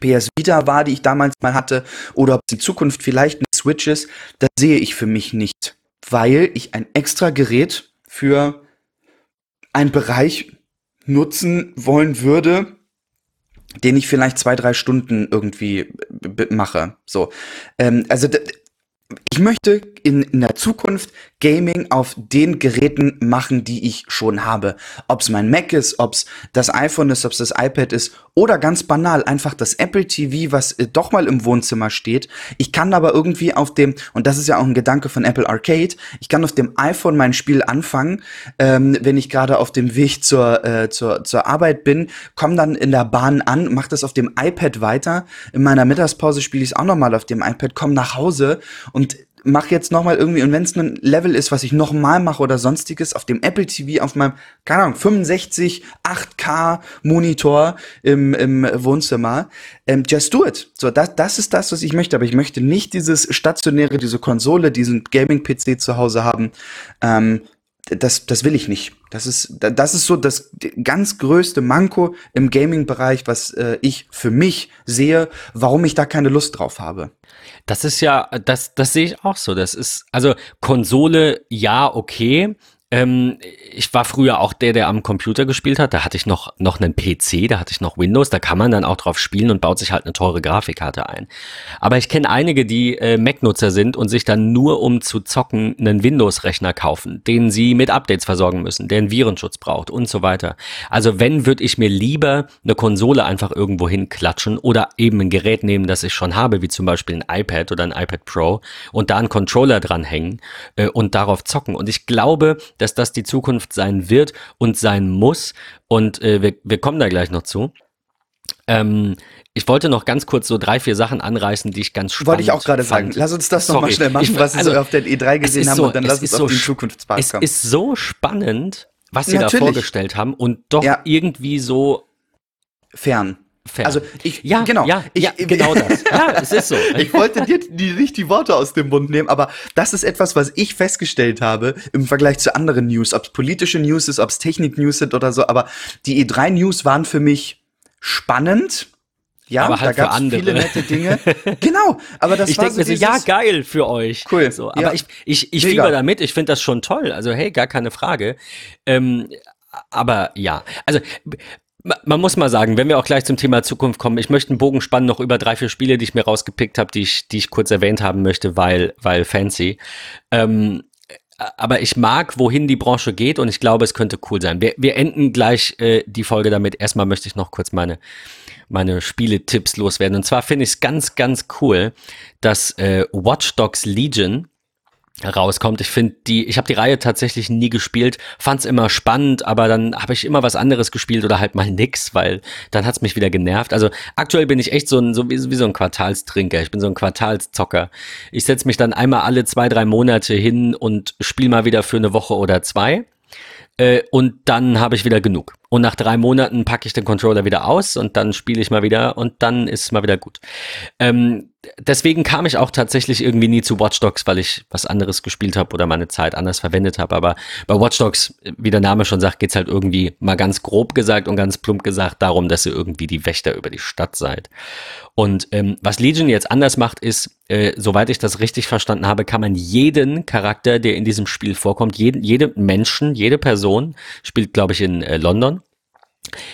[SPEAKER 2] PS Vita war, die ich damals mal hatte, oder ob es in Zukunft vielleicht eine Switch ist, das sehe ich für mich nicht, weil ich ein extra Gerät für einen Bereich nutzen wollen würde, den ich vielleicht zwei, drei Stunden irgendwie mache. So. Ähm, also ich möchte in, in der Zukunft Gaming auf den Geräten machen, die ich schon habe. Ob es mein Mac ist, ob es das iPhone ist, ob es das iPad ist oder ganz banal einfach das Apple TV, was äh, doch mal im Wohnzimmer steht. Ich kann aber irgendwie auf dem, und das ist ja auch ein Gedanke von Apple Arcade, ich kann auf dem iPhone mein Spiel anfangen, ähm, wenn ich gerade auf dem Weg zur, äh, zur, zur Arbeit bin, komme dann in der Bahn an, mache das auf dem iPad weiter. In meiner Mittagspause spiele ich es auch nochmal auf dem iPad, komme nach Hause und mach jetzt noch mal irgendwie, und wenn es ein Level ist, was ich noch mal mache oder sonstiges, auf dem Apple TV, auf meinem, keine Ahnung, 65, 8K Monitor im, im Wohnzimmer, ähm, just do it. So, das, das ist das, was ich möchte, aber ich möchte nicht dieses stationäre, diese Konsole, diesen Gaming-PC zu Hause haben, ähm, das, das will ich nicht. Das ist, das ist so das ganz größte Manko im Gaming-Bereich, was äh, ich für mich sehe, warum ich da keine Lust drauf habe.
[SPEAKER 1] Das ist ja, das, das sehe ich auch so. Das ist, also Konsole, ja, okay. Ähm, ich war früher auch der, der am Computer gespielt hat. Da hatte ich noch, noch einen PC, da hatte ich noch Windows. Da kann man dann auch drauf spielen und baut sich halt eine teure Grafikkarte ein. Aber ich kenne einige, die äh, Mac-Nutzer sind und sich dann nur um zu zocken einen Windows-Rechner kaufen, den sie mit Updates versorgen müssen, der einen Virenschutz braucht und so weiter. Also wenn, würde ich mir lieber eine Konsole einfach irgendwo hinklatschen oder eben ein Gerät nehmen, das ich schon habe, wie zum Beispiel ein iPad oder ein iPad Pro und da einen Controller dranhängen äh, und darauf zocken. Und ich glaube, dass das die Zukunft sein wird und sein muss. Und äh, wir, wir kommen da gleich noch zu. Ähm, ich wollte noch ganz kurz so drei, vier Sachen anreißen, die ich ganz spannend
[SPEAKER 2] Wollte ich auch gerade sagen. Lass uns das nochmal schnell machen, ich, was also, wir so auf der E3 gesehen haben so, und dann lass uns auf so den Zukunftspark
[SPEAKER 1] es kommen. Es ist so spannend, was sie Natürlich. da vorgestellt haben und doch ja. irgendwie so
[SPEAKER 2] fern.
[SPEAKER 1] Fair. Also ich, ja, genau, ja, ich, ja, genau das. Ja, es ist so.
[SPEAKER 2] ich wollte dir die, nicht die Worte aus dem Mund nehmen, aber das ist etwas, was ich festgestellt habe im Vergleich zu anderen News, ob es politische News ist, ob es Technik-News sind oder so, aber die E3-News waren für mich spannend. Ja,
[SPEAKER 1] aber halt da gab es viele
[SPEAKER 2] nette Dinge. genau, aber das
[SPEAKER 1] ich war so mir so, ja, geil für euch.
[SPEAKER 2] Cool.
[SPEAKER 1] So, aber ja. ich, ich, ich fieber damit, ich finde das schon toll. Also, hey, gar keine Frage. Ähm, aber ja, also man muss mal sagen, wenn wir auch gleich zum Thema Zukunft kommen, ich möchte einen Bogen spannen noch über drei, vier Spiele, die ich mir rausgepickt habe, die ich, die ich kurz erwähnt haben möchte, weil, weil fancy. Ähm, aber ich mag, wohin die Branche geht und ich glaube, es könnte cool sein. Wir, wir enden gleich äh, die Folge damit. Erstmal möchte ich noch kurz meine, meine Spieletipps loswerden. Und zwar finde ich es ganz, ganz cool, dass äh, Watch Dogs Legion rauskommt. Ich finde die, ich habe die Reihe tatsächlich nie gespielt, fand es immer spannend, aber dann habe ich immer was anderes gespielt oder halt mal nix, weil dann hat's mich wieder genervt. Also aktuell bin ich echt so ein so wie, wie so ein Quartalstrinker. Ich bin so ein Quartalszocker. Ich setze mich dann einmal alle zwei drei Monate hin und spiele mal wieder für eine Woche oder zwei äh, und dann habe ich wieder genug. Und nach drei Monaten packe ich den Controller wieder aus und dann spiele ich mal wieder und dann ist es mal wieder gut. Ähm, deswegen kam ich auch tatsächlich irgendwie nie zu Watch Dogs, weil ich was anderes gespielt habe oder meine Zeit anders verwendet habe. Aber bei Watch Dogs, wie der Name schon sagt, geht's halt irgendwie mal ganz grob gesagt und ganz plump gesagt darum, dass ihr irgendwie die Wächter über die Stadt seid. Und ähm, was Legion jetzt anders macht, ist, äh, soweit ich das richtig verstanden habe, kann man jeden Charakter, der in diesem Spiel vorkommt, jeden, jede Menschen, jede Person, spielt glaube ich in äh, London,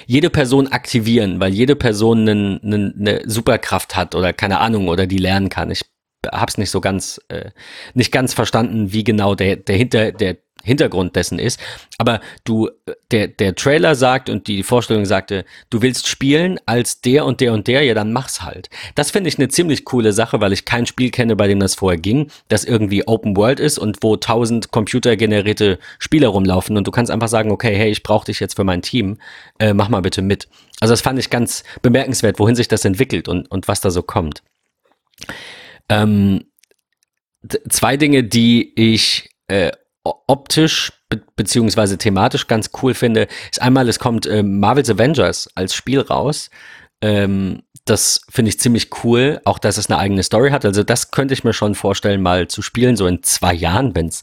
[SPEAKER 1] jede Person aktivieren, weil jede Person eine, Superkraft hat oder keine Ahnung oder die lernen kann. Ich hab's nicht so ganz äh, nicht ganz verstanden, wie genau der der hinter der Hintergrund dessen ist. Aber du, der, der Trailer sagt und die Vorstellung sagte, du willst spielen als der und der und der, ja, dann mach's halt. Das finde ich eine ziemlich coole Sache, weil ich kein Spiel kenne, bei dem das vorher ging, das irgendwie Open World ist und wo tausend computergenerierte Spieler rumlaufen und du kannst einfach sagen, okay, hey, ich brauche dich jetzt für mein Team, äh, mach mal bitte mit. Also das fand ich ganz bemerkenswert, wohin sich das entwickelt und, und was da so kommt. Ähm, zwei Dinge, die ich äh, optisch be beziehungsweise thematisch ganz cool finde, ist einmal, es kommt äh, Marvel's Avengers als Spiel raus. Ähm, das finde ich ziemlich cool, auch dass es eine eigene Story hat. Also das könnte ich mir schon vorstellen, mal zu spielen, so in zwei Jahren, wenn es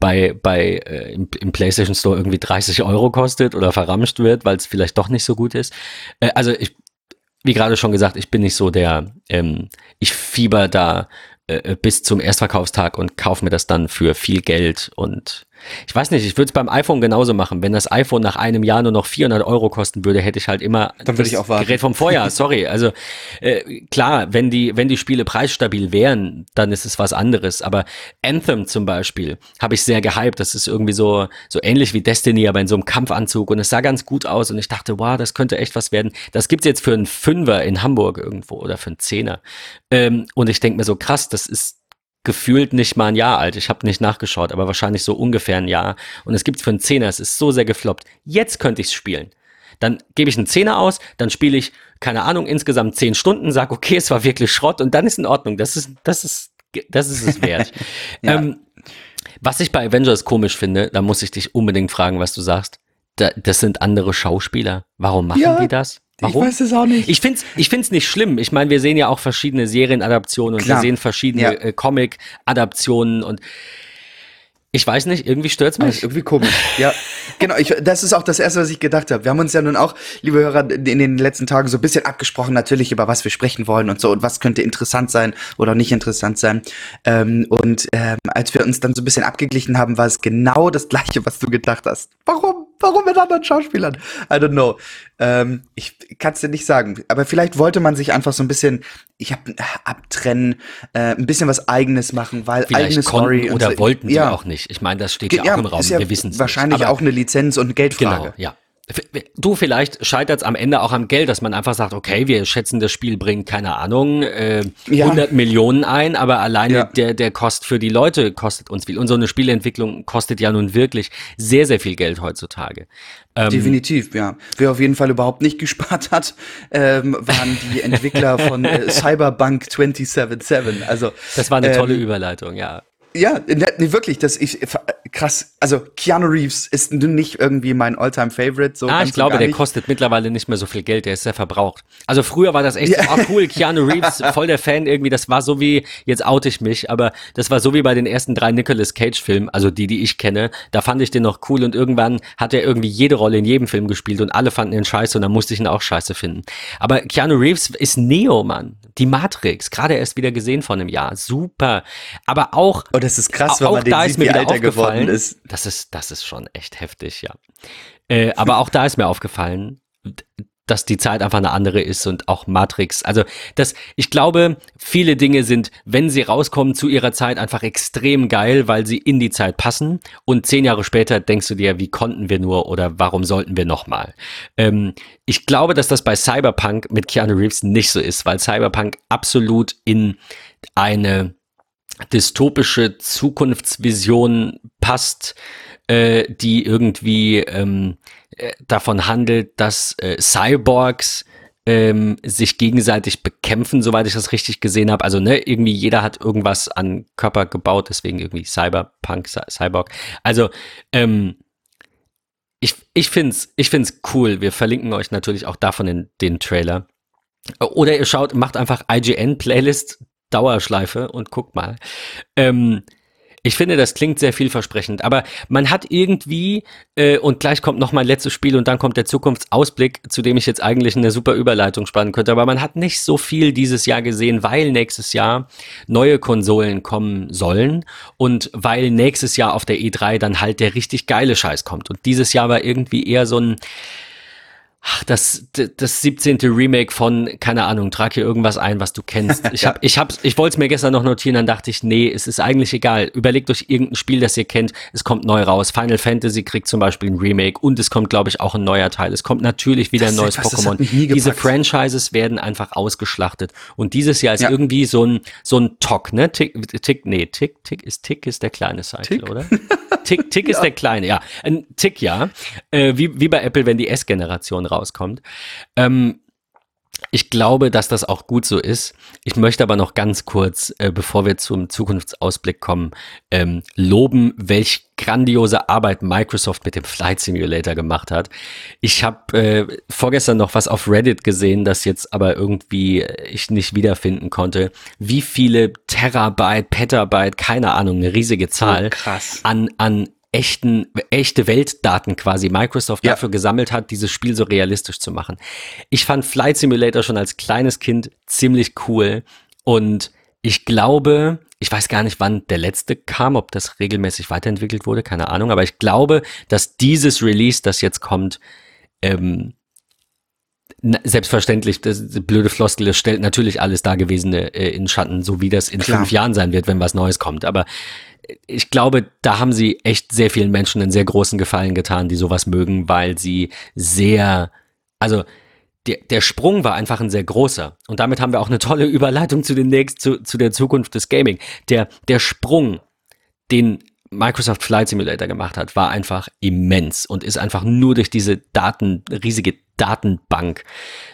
[SPEAKER 1] bei, bei äh, im, im, PlayStation Store irgendwie 30 Euro kostet oder verramscht wird, weil es vielleicht doch nicht so gut ist. Äh, also ich, wie gerade schon gesagt, ich bin nicht so der, ähm, ich fieber da äh, bis zum Erstverkaufstag und kaufe mir das dann für viel Geld und ich weiß nicht, ich würde es beim iPhone genauso machen. Wenn das iPhone nach einem Jahr nur noch 400 Euro kosten würde, hätte ich halt immer
[SPEAKER 2] Dann würde ich auch warten.
[SPEAKER 1] Gerät vom Vorjahr. Sorry, also äh, klar, wenn die wenn die Spiele preisstabil wären, dann ist es was anderes. Aber Anthem zum Beispiel habe ich sehr gehypt. Das ist irgendwie so so ähnlich wie Destiny, aber in so einem Kampfanzug und es sah ganz gut aus und ich dachte, wow, das könnte echt was werden. Das gibt's jetzt für einen Fünfer in Hamburg irgendwo oder für einen Zehner. Ähm, und ich denke mir so krass, das ist gefühlt nicht mal ein Jahr alt. Ich habe nicht nachgeschaut, aber wahrscheinlich so ungefähr ein Jahr. Und es gibt für einen Zehner, es ist so sehr gefloppt. Jetzt könnte ich es spielen. Dann gebe ich einen Zehner aus, dann spiele ich, keine Ahnung, insgesamt zehn Stunden, sag, okay, es war wirklich Schrott und dann ist in Ordnung. Das ist, das ist, das ist es wert. ja. ähm, was ich bei Avengers komisch finde, da muss ich dich unbedingt fragen, was du sagst. Da, das sind andere Schauspieler. Warum machen ja. die das? Warum?
[SPEAKER 2] Ich weiß es auch nicht.
[SPEAKER 1] Ich finde es ich find's nicht schlimm. Ich meine, wir sehen ja auch verschiedene Serienadaptionen und Klar. wir sehen verschiedene ja. äh, Comic-Adaptionen und ich weiß nicht, irgendwie stört's mich.
[SPEAKER 2] irgendwie komisch. Ja, genau. Ich, das ist auch das Erste, was ich gedacht habe. Wir haben uns ja nun auch, liebe Hörer, in den letzten Tagen so ein bisschen abgesprochen, natürlich über was wir sprechen wollen und so und was könnte interessant sein oder nicht interessant sein. Ähm, und ähm, als wir uns dann so ein bisschen abgeglichen haben, war es genau das Gleiche, was du gedacht hast. Warum? Warum mit anderen Schauspielern? I don't know. Ähm, ich kann es dir nicht sagen. Aber vielleicht wollte man sich einfach so ein bisschen, ich hab äh, abtrennen, äh, ein bisschen was Eigenes machen, weil
[SPEAKER 1] vielleicht
[SPEAKER 2] eigene
[SPEAKER 1] Story oder so, wollten ja. auch nicht. Ich meine, das steht ja, ja auch im Raum. Ja
[SPEAKER 2] wir wissen wahrscheinlich nicht, auch eine Lizenz und Geldfrage.
[SPEAKER 1] Genau, ja. Du, vielleicht scheitert es am Ende auch am Geld, dass man einfach sagt, okay, wir schätzen, das Spiel bringt, keine Ahnung, äh, ja. 100 Millionen ein, aber alleine ja. der, der Kost für die Leute kostet uns viel. Und so eine Spieleentwicklung kostet ja nun wirklich sehr, sehr viel Geld heutzutage.
[SPEAKER 2] Ähm, Definitiv, ja. Wer auf jeden Fall überhaupt nicht gespart hat, ähm, waren die Entwickler von äh, Cyberpunk 2077. Also,
[SPEAKER 1] das war eine ähm, tolle Überleitung, ja.
[SPEAKER 2] Ja, nee, wirklich, das ich krass. Also Keanu Reeves ist nicht irgendwie mein Alltime Favorite. So
[SPEAKER 1] ah, ich glaube, der kostet mittlerweile nicht mehr so viel Geld. Der ist sehr verbraucht. Also früher war das echt ja. oh, cool. Keanu Reeves, voll der Fan irgendwie. Das war so wie jetzt oute ich mich, aber das war so wie bei den ersten drei Nicolas Cage Filmen, also die, die ich kenne. Da fand ich den noch cool und irgendwann hat er irgendwie jede Rolle in jedem Film gespielt und alle fanden ihn scheiße und dann musste ich ihn auch scheiße finden. Aber Keanu Reeves ist Neo, Mann. Die Matrix, gerade erst wieder gesehen vor einem Jahr. Super. Aber auch.
[SPEAKER 2] Und das ist krass, wenn man den sieht, wie alter geworden ist.
[SPEAKER 1] Das ist, das ist schon echt heftig, ja. Äh, aber auch da ist mir aufgefallen, dass die Zeit einfach eine andere ist und auch Matrix. Also das, ich glaube, viele Dinge sind, wenn sie rauskommen zu ihrer Zeit, einfach extrem geil, weil sie in die Zeit passen. Und zehn Jahre später denkst du dir, wie konnten wir nur oder warum sollten wir nochmal? Ähm, ich glaube, dass das bei Cyberpunk mit Keanu Reeves nicht so ist, weil Cyberpunk absolut in eine dystopische Zukunftsvision passt, äh, die irgendwie ähm, äh, davon handelt, dass äh, Cyborgs ähm, sich gegenseitig bekämpfen, soweit ich das richtig gesehen habe. Also ne, irgendwie jeder hat irgendwas an Körper gebaut, deswegen irgendwie Cyberpunk, Cyborg. Also ähm, ich, ich finde es ich find's cool. Wir verlinken euch natürlich auch davon in den Trailer. Oder ihr schaut, macht einfach IGN-Playlist Dauerschleife und guckt mal. Ähm, ich finde, das klingt sehr vielversprechend, aber man hat irgendwie, äh, und gleich kommt noch mein letztes Spiel und dann kommt der Zukunftsausblick, zu dem ich jetzt eigentlich eine super Überleitung spannen könnte, aber man hat nicht so viel dieses Jahr gesehen, weil nächstes Jahr neue Konsolen kommen sollen und weil nächstes Jahr auf der E3 dann halt der richtig geile Scheiß kommt. Und dieses Jahr war irgendwie eher so ein, Ach, das, das 17. Remake von, keine Ahnung, trag hier irgendwas ein, was du kennst. Ich hab, ich hab's, ich wollte es mir gestern noch notieren, dann dachte ich, nee, es ist eigentlich egal. Überlegt euch irgendein Spiel, das ihr kennt. Es kommt neu raus. Final Fantasy kriegt zum Beispiel ein Remake und es kommt, glaube ich, auch ein neuer Teil. Es kommt natürlich wieder das ein neues Pokémon. Diese Franchises werden einfach ausgeschlachtet. Und dieses Jahr ist ja. irgendwie so ein, so ein Tock, ne? Tick, Tick, nee, Tick, Tick ist, Tick ist der kleine Cycle, Tick? oder? Tick, Tick ist ja. der kleine, ja. Ein Tick, ja. Äh, wie, wie bei Apple, wenn die S-Generation rauskommt. Ähm, ich glaube, dass das auch gut so ist. Ich möchte aber noch ganz kurz, äh, bevor wir zum Zukunftsausblick kommen, ähm, loben, welch grandiose Arbeit Microsoft mit dem Flight Simulator gemacht hat. Ich habe äh, vorgestern noch was auf Reddit gesehen, das jetzt aber irgendwie äh, ich nicht wiederfinden konnte. Wie viele Terabyte, Petabyte, keine Ahnung, eine riesige Zahl
[SPEAKER 2] oh,
[SPEAKER 1] an, an echten, echte Weltdaten quasi Microsoft ja. dafür gesammelt hat, dieses Spiel so realistisch zu machen. Ich fand Flight Simulator schon als kleines Kind ziemlich cool und ich glaube, ich weiß gar nicht, wann der letzte kam, ob das regelmäßig weiterentwickelt wurde, keine Ahnung, aber ich glaube, dass dieses Release, das jetzt kommt, ähm, selbstverständlich, das, blöde Floskel, das stellt natürlich alles Dagewesene äh, in Schatten, so wie das in Klar. fünf Jahren sein wird, wenn was Neues kommt. Aber ich glaube, da haben sie echt sehr vielen Menschen einen sehr großen Gefallen getan, die sowas mögen, weil sie sehr, also der, der Sprung war einfach ein sehr großer. Und damit haben wir auch eine tolle Überleitung zu den nächsten, zu, zu der Zukunft des Gaming. Der, der Sprung, den Microsoft Flight Simulator gemacht hat, war einfach immens und ist einfach nur durch diese Daten, riesige Datenbank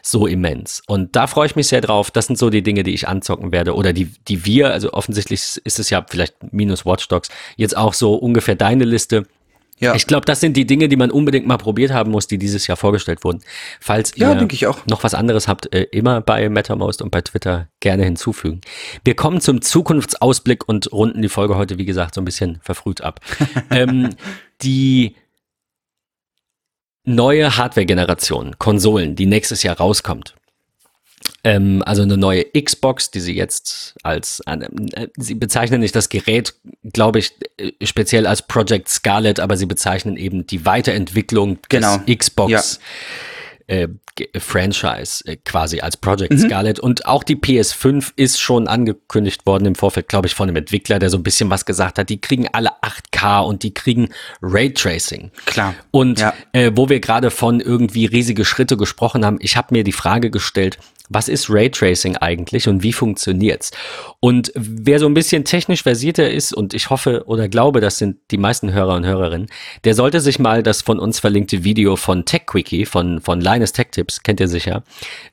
[SPEAKER 1] so immens. Und da freue ich mich sehr drauf. Das sind so die Dinge, die ich anzocken werde oder die, die wir, also offensichtlich ist es ja vielleicht minus Watch Dogs, jetzt auch so ungefähr deine Liste. Ja. Ich glaube, das sind die Dinge, die man unbedingt mal probiert haben muss, die dieses Jahr vorgestellt wurden. Falls ja, ihr noch was anderes habt, äh, immer bei MetaMost und bei Twitter gerne hinzufügen. Wir kommen zum Zukunftsausblick und runden die Folge heute, wie gesagt, so ein bisschen verfrüht ab. ähm, die neue Hardware-Generation, Konsolen, die nächstes Jahr rauskommt. Ähm, also eine neue Xbox, die sie jetzt als, äh, sie bezeichnen nicht das Gerät, glaube ich, äh, speziell als Project Scarlet, aber sie bezeichnen eben die Weiterentwicklung
[SPEAKER 2] genau.
[SPEAKER 1] des Xbox. Ja. Äh, Franchise äh, quasi als Project mhm. Scarlet. Und auch die PS5 ist schon angekündigt worden im Vorfeld, glaube ich, von einem Entwickler, der so ein bisschen was gesagt hat. Die kriegen alle 8K und die kriegen Raytracing.
[SPEAKER 2] Klar.
[SPEAKER 1] Und ja. äh, wo wir gerade von irgendwie riesige Schritte gesprochen haben, ich habe mir die Frage gestellt, was ist Raytracing eigentlich und wie funktioniert's? Und wer so ein bisschen technisch versierter ist, und ich hoffe oder glaube, das sind die meisten Hörer und Hörerinnen, der sollte sich mal das von uns verlinkte Video von TechQuickie, von, von Linus Tech Tips, kennt ihr sicher,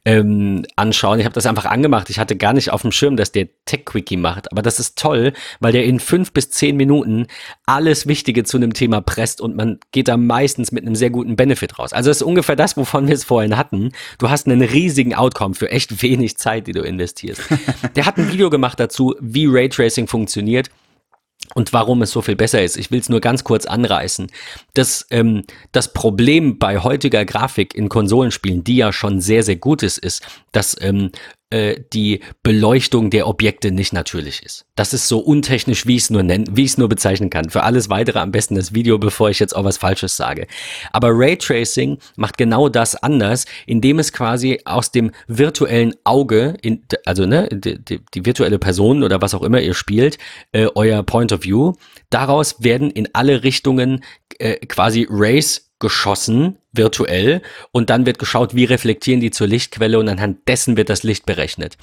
[SPEAKER 1] ähm, anschauen. Ich habe das einfach angemacht. Ich hatte gar nicht auf dem Schirm, dass der TechQuickie macht. Aber das ist toll, weil der in fünf bis zehn Minuten alles Wichtige zu einem Thema presst und man geht da meistens mit einem sehr guten Benefit raus. Also das ist ungefähr das, wovon wir es vorhin hatten. Du hast einen riesigen Outcome für echt wenig Zeit, die du investierst. Der hat ein Video gemacht dazu, wie Raytracing funktioniert und warum es so viel besser ist. Ich will es nur ganz kurz anreißen. Das, ähm, das Problem bei heutiger Grafik in Konsolenspielen, die ja schon sehr, sehr gut ist, ist, dass ähm, äh, die Beleuchtung der Objekte nicht natürlich ist. Das ist so untechnisch, wie ich es nur nennen, wie ich es nur bezeichnen kann. Für alles weitere am besten das Video, bevor ich jetzt auch was Falsches sage. Aber Raytracing macht genau das anders, indem es quasi aus dem virtuellen Auge, in, also ne, die, die, die, virtuelle Person oder was auch immer ihr spielt, äh, euer Point of View, daraus werden in alle Richtungen äh, quasi Rays geschossen, virtuell, und dann wird geschaut, wie reflektieren die zur Lichtquelle und anhand dessen wird das Licht berechnet.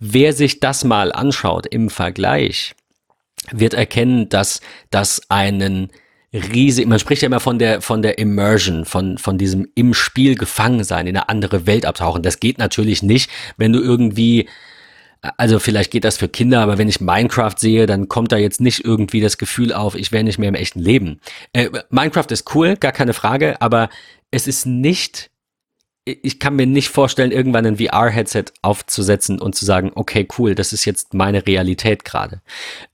[SPEAKER 1] Wer sich das mal anschaut im Vergleich, wird erkennen, dass das einen riesig, man spricht ja immer von der, von der Immersion, von, von diesem im Spiel gefangen sein, in eine andere Welt abtauchen. Das geht natürlich nicht, wenn du irgendwie also vielleicht geht das für Kinder, aber wenn ich Minecraft sehe, dann kommt da jetzt nicht irgendwie das Gefühl auf, ich wäre nicht mehr im echten Leben. Äh, Minecraft ist cool, gar keine Frage, aber es ist nicht, ich kann mir nicht vorstellen, irgendwann ein VR-Headset aufzusetzen und zu sagen, okay, cool, das ist jetzt meine Realität gerade.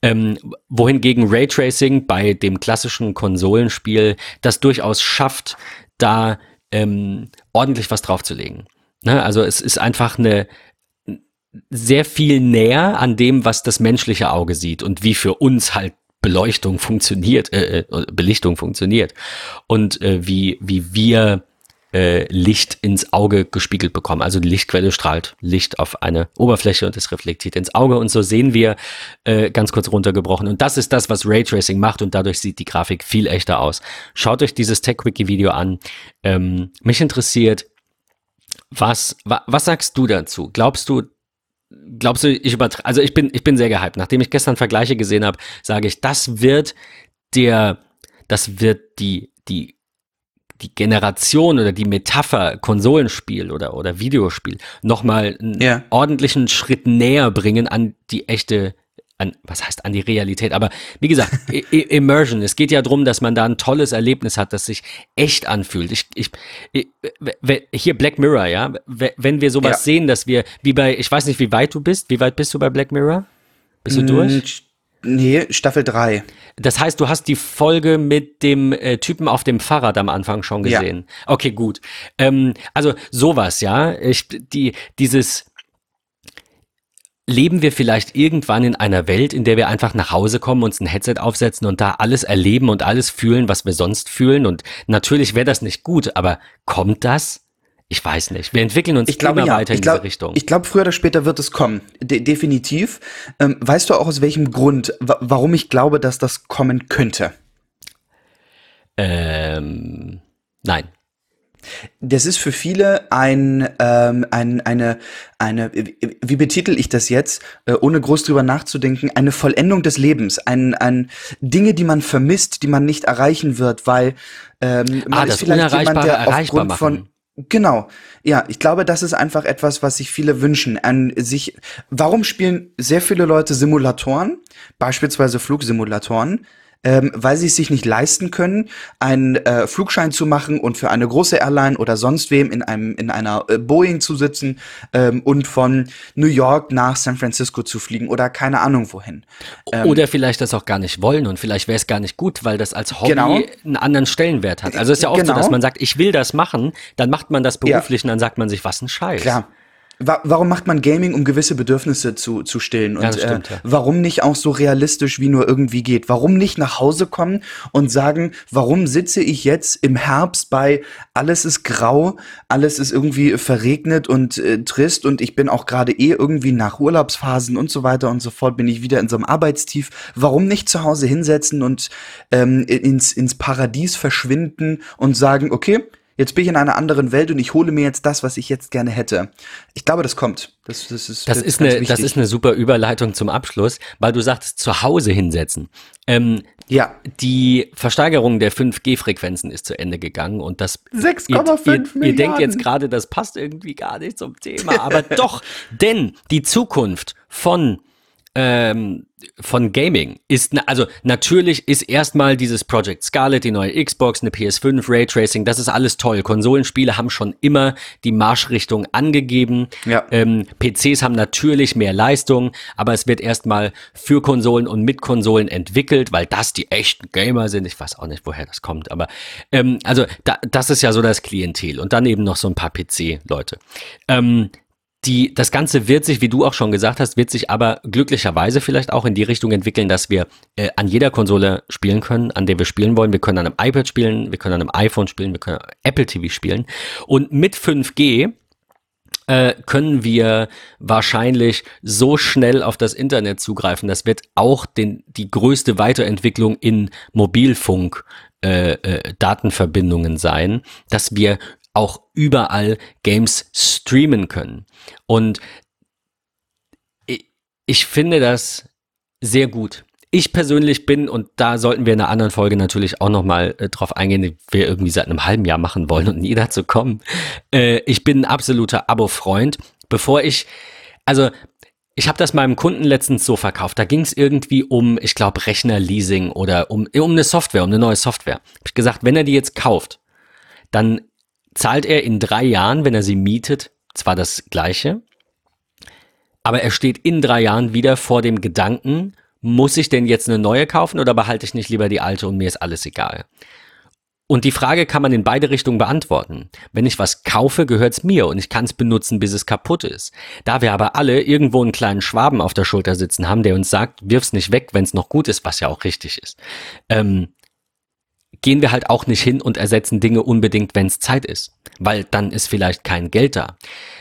[SPEAKER 1] Ähm, wohingegen Raytracing bei dem klassischen Konsolenspiel das durchaus schafft, da ähm, ordentlich was draufzulegen. Ne? Also es ist einfach eine, sehr viel näher an dem, was das menschliche Auge sieht und wie für uns halt Beleuchtung funktioniert, äh, äh, Belichtung funktioniert und äh, wie, wie wir äh, Licht ins Auge gespiegelt bekommen. Also die Lichtquelle strahlt Licht auf eine Oberfläche und es reflektiert ins Auge und so sehen wir äh, ganz kurz runtergebrochen. Und das ist das, was Raytracing macht und dadurch sieht die Grafik viel echter aus. Schaut euch dieses TechWiki-Video an. Ähm, mich interessiert, was, wa, was sagst du dazu? Glaubst du, glaubst du, ich übertreibe, also ich bin, ich bin sehr gehypt. Nachdem ich gestern Vergleiche gesehen habe, sage ich, das wird der, das wird die, die, die Generation oder die Metapher Konsolenspiel oder, oder Videospiel nochmal einen ja. ordentlichen Schritt näher bringen an die echte an, was heißt an die Realität, aber wie gesagt, Immersion. Es geht ja darum, dass man da ein tolles Erlebnis hat, das sich echt anfühlt. Ich, ich, ich hier Black Mirror, ja, wenn wir sowas ja. sehen, dass wir, wie bei, ich weiß nicht, wie weit du bist, wie weit bist du bei Black Mirror? Bist du durch?
[SPEAKER 2] Nee, Staffel 3.
[SPEAKER 1] Das heißt, du hast die Folge mit dem äh, Typen auf dem Fahrrad am Anfang schon gesehen. Ja. Okay, gut. Ähm, also sowas, ja. Ich, die, dieses, leben wir vielleicht irgendwann in einer Welt, in der wir einfach nach Hause kommen, uns ein Headset aufsetzen und da alles erleben und alles fühlen, was wir sonst fühlen? Und natürlich wäre das nicht gut, aber kommt das? Ich weiß nicht. Wir entwickeln uns
[SPEAKER 2] ich glaube,
[SPEAKER 1] immer
[SPEAKER 2] ja.
[SPEAKER 1] weiter in
[SPEAKER 2] glaub,
[SPEAKER 1] diese Richtung.
[SPEAKER 2] Ich glaube, früher oder später wird es kommen. De definitiv. Ähm, weißt du auch aus welchem Grund, warum ich glaube, dass das kommen könnte?
[SPEAKER 1] Ähm, nein.
[SPEAKER 2] Das ist für viele ein, ähm, ein, eine, eine, wie betitel ich das jetzt, äh, ohne groß drüber nachzudenken, eine Vollendung des Lebens, ein, ein Dinge, die man vermisst, die man nicht erreichen wird, weil ähm, man
[SPEAKER 1] ah, ist vielleicht jemand, der aufgrund
[SPEAKER 2] von Genau, ja, ich glaube, das ist einfach etwas, was sich viele wünschen. An sich, warum spielen sehr viele Leute Simulatoren, beispielsweise Flugsimulatoren? Ähm, weil sie es sich nicht leisten können, einen äh, Flugschein zu machen und für eine große Airline oder sonst wem in einem in einer äh, Boeing zu sitzen ähm, und von New York nach San Francisco zu fliegen oder keine Ahnung wohin.
[SPEAKER 1] Ähm, oder vielleicht das auch gar nicht wollen und vielleicht wäre es gar nicht gut, weil das als Hobby genau. einen anderen Stellenwert hat. Also es ist ja oft genau. so, dass man sagt, ich will das machen, dann macht man das beruflich ja. und dann sagt man sich, was ein Scheiß.
[SPEAKER 2] Klar warum macht man Gaming, um gewisse Bedürfnisse zu, zu stillen? Und ja, stimmt, äh, ja. warum nicht auch so realistisch, wie nur irgendwie geht? Warum nicht nach Hause kommen und sagen, warum sitze ich jetzt im Herbst bei alles ist grau, alles ist irgendwie verregnet und äh, trist und ich bin auch gerade eh irgendwie nach Urlaubsphasen und so weiter und so fort, bin ich wieder in so einem Arbeitstief. Warum nicht zu Hause hinsetzen und ähm, ins, ins Paradies verschwinden und sagen, okay, Jetzt bin ich in einer anderen Welt und ich hole mir jetzt das, was ich jetzt gerne hätte. Ich glaube, das kommt. Das,
[SPEAKER 1] das ist, das ist, eine, das ist eine super Überleitung zum Abschluss, weil du sagst, zu Hause hinsetzen. Ähm, ja. Die Versteigerung der 5G-Frequenzen ist zu Ende gegangen und das
[SPEAKER 2] 6,5 ihr, ihr,
[SPEAKER 1] ihr denkt jetzt gerade, das passt irgendwie gar nicht zum Thema, aber doch, denn die Zukunft von ähm, von Gaming ist, also natürlich ist erstmal dieses Project Scarlet, die neue Xbox, eine PS5, Raytracing, das ist alles toll. Konsolenspiele haben schon immer die Marschrichtung angegeben. Ja. Ähm, PCs haben natürlich mehr Leistung, aber es wird erstmal für Konsolen und mit Konsolen entwickelt, weil das die echten Gamer sind. Ich weiß auch nicht, woher das kommt, aber ähm, also da, das ist ja so das Klientel und dann eben noch so ein paar PC-Leute. Ähm, die, das Ganze wird sich, wie du auch schon gesagt hast, wird sich aber glücklicherweise vielleicht auch in die Richtung entwickeln, dass wir äh, an jeder Konsole spielen können, an der wir spielen wollen. Wir können an einem iPad spielen, wir können an einem iPhone spielen, wir können Apple TV spielen. Und mit 5G äh, können wir wahrscheinlich so schnell auf das Internet zugreifen. Das wird auch den, die größte Weiterentwicklung in Mobilfunk äh, äh, Datenverbindungen sein, dass wir auch überall Games streamen können. Und ich, finde das sehr gut. Ich persönlich bin, und da sollten wir in einer anderen Folge natürlich auch nochmal äh, drauf eingehen, die wir irgendwie seit einem halben Jahr machen wollen und nie dazu kommen. Äh, ich bin ein absoluter Abo-Freund. Bevor ich, also ich habe das meinem Kunden letztens so verkauft. Da ging es irgendwie um, ich glaube, Rechnerleasing oder um, um eine Software, um eine neue Software. Hab ich gesagt, wenn er die jetzt kauft, dann zahlt er in drei Jahren, wenn er sie mietet, zwar das gleiche, aber er steht in drei Jahren wieder vor dem Gedanken, muss ich denn jetzt eine neue kaufen oder behalte ich nicht lieber die alte und mir ist alles egal? Und die Frage kann man in beide Richtungen beantworten. Wenn ich was kaufe, gehört's mir und ich kann es benutzen, bis es kaputt ist. Da wir aber alle irgendwo einen kleinen Schwaben auf der Schulter sitzen haben, der uns sagt, wirf's nicht weg, wenn es noch gut ist, was ja auch richtig ist, ähm, gehen wir halt auch nicht hin und ersetzen Dinge unbedingt, wenn es Zeit ist, weil dann ist vielleicht kein Geld da.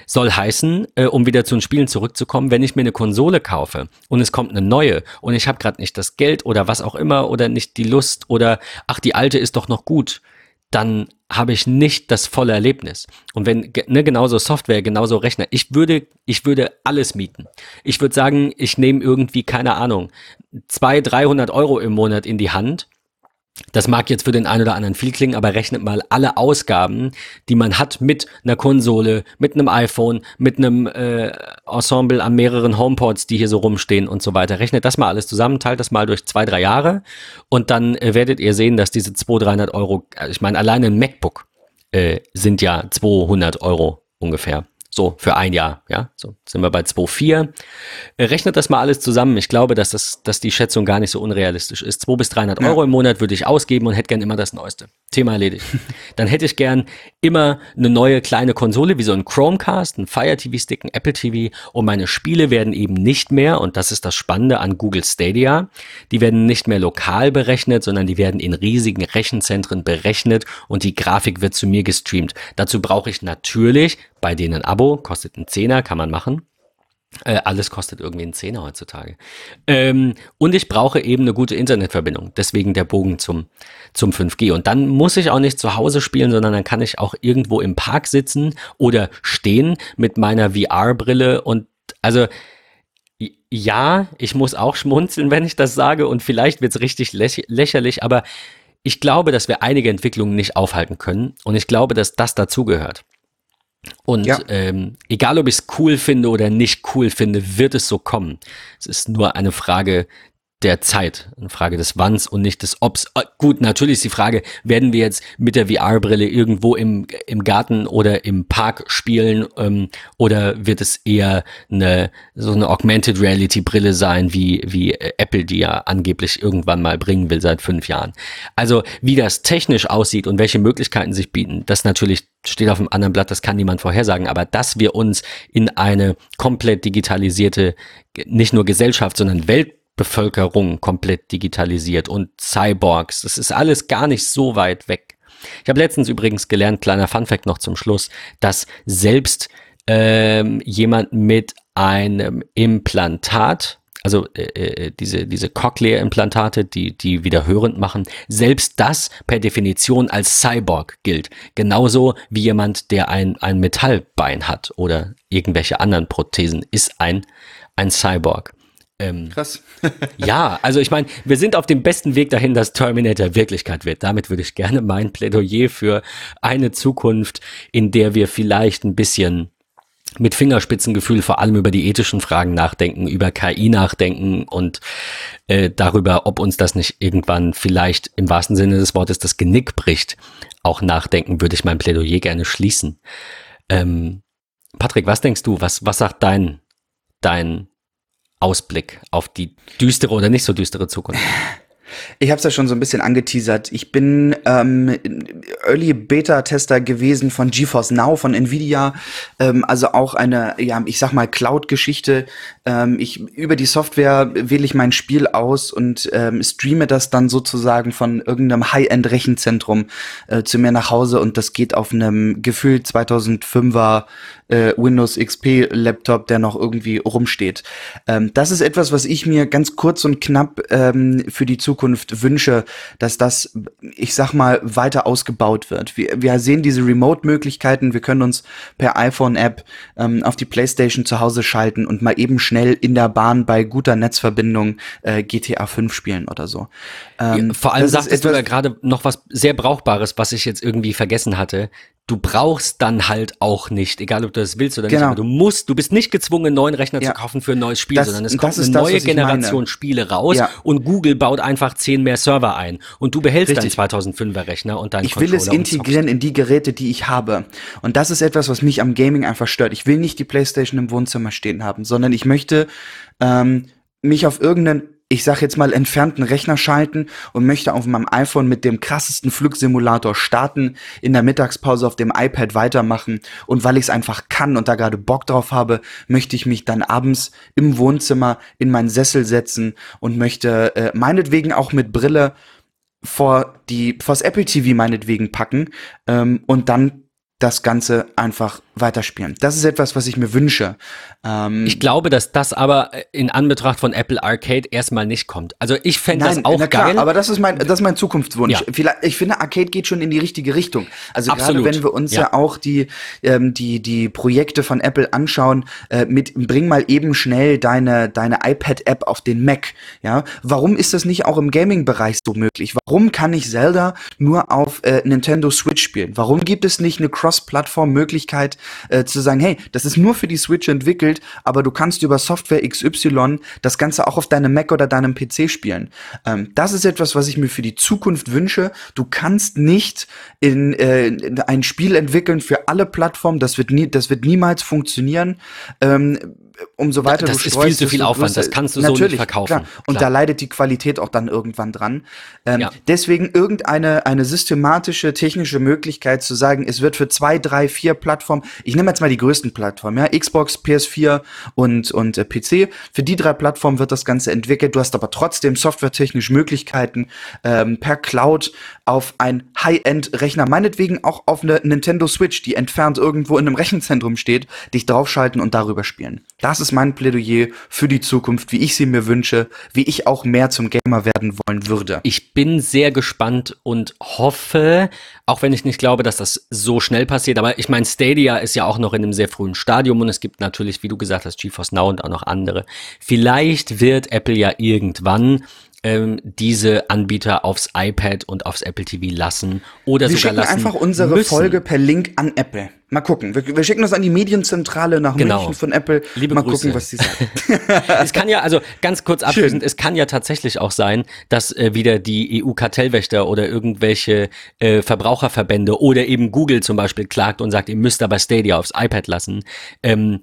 [SPEAKER 1] Soll heißen, äh, um wieder zu den Spielen zurückzukommen, wenn ich mir eine Konsole kaufe und es kommt eine neue und ich habe gerade nicht das Geld oder was auch immer oder nicht die Lust oder ach, die alte ist doch noch gut, dann habe ich nicht das volle Erlebnis. Und wenn, ne, genauso Software, genauso Rechner, ich würde, ich würde alles mieten. Ich würde sagen, ich nehme irgendwie, keine Ahnung, zwei, dreihundert Euro im Monat in die Hand das mag jetzt für den einen oder anderen viel klingen, aber rechnet mal alle Ausgaben, die man hat mit einer Konsole, mit einem iPhone, mit einem äh, Ensemble an mehreren HomePods, die hier so rumstehen und so weiter. Rechnet das mal alles zusammen, teilt das mal durch zwei, drei Jahre und dann äh, werdet ihr sehen, dass diese 200, 300 Euro, äh, ich meine, alleine ein MacBook äh, sind ja 200 Euro ungefähr. So, für ein Jahr, ja. So sind wir bei 2,4. Rechnet das mal alles zusammen. Ich glaube, dass, das, dass die Schätzung gar nicht so unrealistisch ist. 200 bis 300 Euro im Monat würde ich ausgeben und hätte gern immer das Neueste. Thema erledigt. Dann hätte ich gern immer eine neue kleine Konsole, wie so ein Chromecast, ein Fire TV Stick, ein Apple TV. Und meine Spiele werden eben nicht mehr, und das ist das Spannende an Google Stadia, die werden nicht mehr lokal berechnet, sondern die werden in riesigen Rechenzentren berechnet und die Grafik wird zu mir gestreamt. Dazu brauche ich natürlich bei denen ein Abo, kostet einen Zehner, kann man machen. Äh, alles kostet irgendwie einen Zehner heutzutage. Ähm, und ich brauche eben eine gute Internetverbindung. Deswegen der Bogen zum, zum 5G. Und dann muss ich auch nicht zu Hause spielen, sondern dann kann ich auch irgendwo im Park sitzen oder stehen mit meiner VR-Brille. Und also ja, ich muss auch schmunzeln, wenn ich das sage. Und vielleicht wird es richtig läch lächerlich, aber ich glaube, dass wir einige Entwicklungen nicht aufhalten können. Und ich glaube, dass das dazugehört. Und ja. ähm, egal, ob ich es cool finde oder nicht cool finde, wird es so kommen. Es ist nur eine Frage der Zeit, eine Frage des Wanns und nicht des Obs. Ah, gut, natürlich ist die Frage, werden wir jetzt mit der VR-Brille irgendwo im, im Garten oder im Park spielen ähm, oder wird es eher eine so eine Augmented Reality-Brille sein, wie, wie Apple die ja angeblich irgendwann mal bringen will seit fünf Jahren. Also wie das technisch aussieht und welche Möglichkeiten sich bieten, das natürlich steht auf einem anderen Blatt, das kann niemand vorhersagen, aber dass wir uns in eine komplett digitalisierte, nicht nur Gesellschaft, sondern Welt Bevölkerung komplett digitalisiert und Cyborgs. Das ist alles gar nicht so weit weg. Ich habe letztens übrigens gelernt, kleiner Funfact noch zum Schluss, dass selbst ähm, jemand mit einem Implantat, also äh, äh, diese, diese Cochlea-Implantate, die, die wieder hörend machen, selbst das per Definition als Cyborg gilt. Genauso wie jemand, der ein, ein Metallbein hat oder irgendwelche anderen Prothesen, ist ein, ein Cyborg. Ähm, Krass. ja, also ich meine, wir sind auf dem besten Weg dahin, dass Terminator Wirklichkeit wird. Damit würde ich gerne mein Plädoyer für eine Zukunft, in der wir vielleicht ein bisschen mit Fingerspitzengefühl vor allem über die ethischen Fragen nachdenken, über KI nachdenken und äh, darüber, ob uns das nicht irgendwann vielleicht im wahrsten Sinne des Wortes das Genick bricht, auch nachdenken, würde ich mein Plädoyer gerne schließen. Ähm, Patrick, was denkst du? Was, was sagt dein, dein Ausblick auf die düstere oder nicht so düstere Zukunft?
[SPEAKER 2] Ich habe es ja schon so ein bisschen angeteasert. Ich bin ähm, Early Beta-Tester gewesen von GeForce Now von Nvidia, ähm, also auch eine, ja, ich sag mal Cloud-Geschichte. Ähm, ich über die Software wähle ich mein Spiel aus und ähm, streame das dann sozusagen von irgendeinem High-End-Rechenzentrum äh, zu mir nach Hause und das geht auf einem gefühlt 2005er äh, Windows XP Laptop, der noch irgendwie rumsteht. Ähm, das ist etwas, was ich mir ganz kurz und knapp ähm, für die Zukunft wünsche, dass das, ich sag mal, weiter ausgebaut wird. Wir, wir sehen diese Remote-Möglichkeiten, wir können uns per iPhone-App ähm, auf die PlayStation zu Hause schalten und mal eben schnell in der Bahn bei guter Netzverbindung äh, GTA 5 spielen oder so.
[SPEAKER 1] Ähm, ja, vor allem sagtest du ja gerade noch was sehr Brauchbares, was ich jetzt irgendwie vergessen hatte du brauchst dann halt auch nicht, egal ob du das willst oder genau. nicht, aber du musst, du bist nicht gezwungen, einen neuen Rechner ja. zu kaufen für ein neues Spiel, das, sondern es kommt eine das, neue Generation Spiele raus ja. und Google baut einfach zehn mehr Server ein und du behältst Richtig. deinen 2005er Rechner und deinen
[SPEAKER 2] Ich will es integrieren in die Geräte, die ich habe. Und das ist etwas, was mich am Gaming einfach stört. Ich will nicht die Playstation im Wohnzimmer stehen haben, sondern ich möchte ähm, mich auf irgendeinen ich sag jetzt mal, entfernten Rechner schalten und möchte auf meinem iPhone mit dem krassesten Flugsimulator starten, in der Mittagspause auf dem iPad weitermachen und weil ich es einfach kann und da gerade Bock drauf habe, möchte ich mich dann abends im Wohnzimmer in meinen Sessel setzen und möchte äh, meinetwegen auch mit Brille vor die vors Apple TV meinetwegen packen ähm, und dann das Ganze einfach weiterspielen. Das ist etwas, was ich mir wünsche.
[SPEAKER 1] Ähm, ich glaube, dass das aber in Anbetracht von Apple Arcade erstmal nicht kommt. Also ich fände das auch klar, geil.
[SPEAKER 2] Aber das ist mein, das ist mein Zukunftswunsch. Ja. Vielleicht, ich finde, Arcade geht schon in die richtige Richtung. Also Absolut. gerade wenn wir uns ja, ja auch die, ähm, die, die Projekte von Apple anschauen, äh, mit bring mal eben schnell deine, deine iPad-App auf den Mac. Ja, warum ist das nicht auch im Gaming-Bereich so möglich? Warum kann ich Zelda nur auf äh, Nintendo Switch spielen? Warum gibt es nicht eine Cross-Plattform-Möglichkeit, äh, zu sagen, hey, das ist nur für die Switch entwickelt, aber du kannst über Software XY das Ganze auch auf deinem Mac oder deinem PC spielen. Ähm, das ist etwas, was ich mir für die Zukunft wünsche. Du kannst nicht in, äh, in ein Spiel entwickeln für alle Plattformen. Das wird nie, das wird niemals funktionieren. Ähm, umso weiter
[SPEAKER 1] das du ist viel zu viel Aufwand, das kannst du so nicht verkaufen. Klar.
[SPEAKER 2] Und klar. da leidet die Qualität auch dann irgendwann dran. Ähm, ja. Deswegen irgendeine eine systematische technische Möglichkeit zu sagen, es wird für zwei, drei, vier Plattformen, ich nehme jetzt mal die größten Plattformen, ja, Xbox, PS4 und, und äh, PC, für die drei Plattformen wird das Ganze entwickelt. Du hast aber trotzdem softwaretechnisch Möglichkeiten, ähm, per Cloud auf ein High-End-Rechner, meinetwegen auch auf eine Nintendo Switch, die entfernt irgendwo in einem Rechenzentrum steht, dich draufschalten und darüber spielen. Das ist mein Plädoyer für die Zukunft, wie ich sie mir wünsche, wie ich auch mehr zum Gamer werden wollen würde.
[SPEAKER 1] Ich bin sehr gespannt und hoffe, auch wenn ich nicht glaube, dass das so schnell passiert, aber ich meine, Stadia ist ja auch noch in einem sehr frühen Stadium und es gibt natürlich, wie du gesagt hast, GeForce Now und auch noch andere. Vielleicht wird Apple ja irgendwann ähm, diese Anbieter aufs iPad und aufs Apple TV lassen oder
[SPEAKER 2] wir
[SPEAKER 1] sogar lassen
[SPEAKER 2] einfach unsere müssen. Folge per Link an Apple. Mal gucken. Wir, wir, schicken das an die Medienzentrale nach genau. München von Apple.
[SPEAKER 1] Liebe
[SPEAKER 2] Mal
[SPEAKER 1] Grüße.
[SPEAKER 2] gucken, was sie sagen.
[SPEAKER 1] es kann ja, also ganz kurz abschließend, es kann ja tatsächlich auch sein, dass äh, wieder die EU-Kartellwächter oder irgendwelche äh, Verbraucherverbände oder eben Google zum Beispiel klagt und sagt, ihr müsst aber Stadia aufs iPad lassen. Ähm,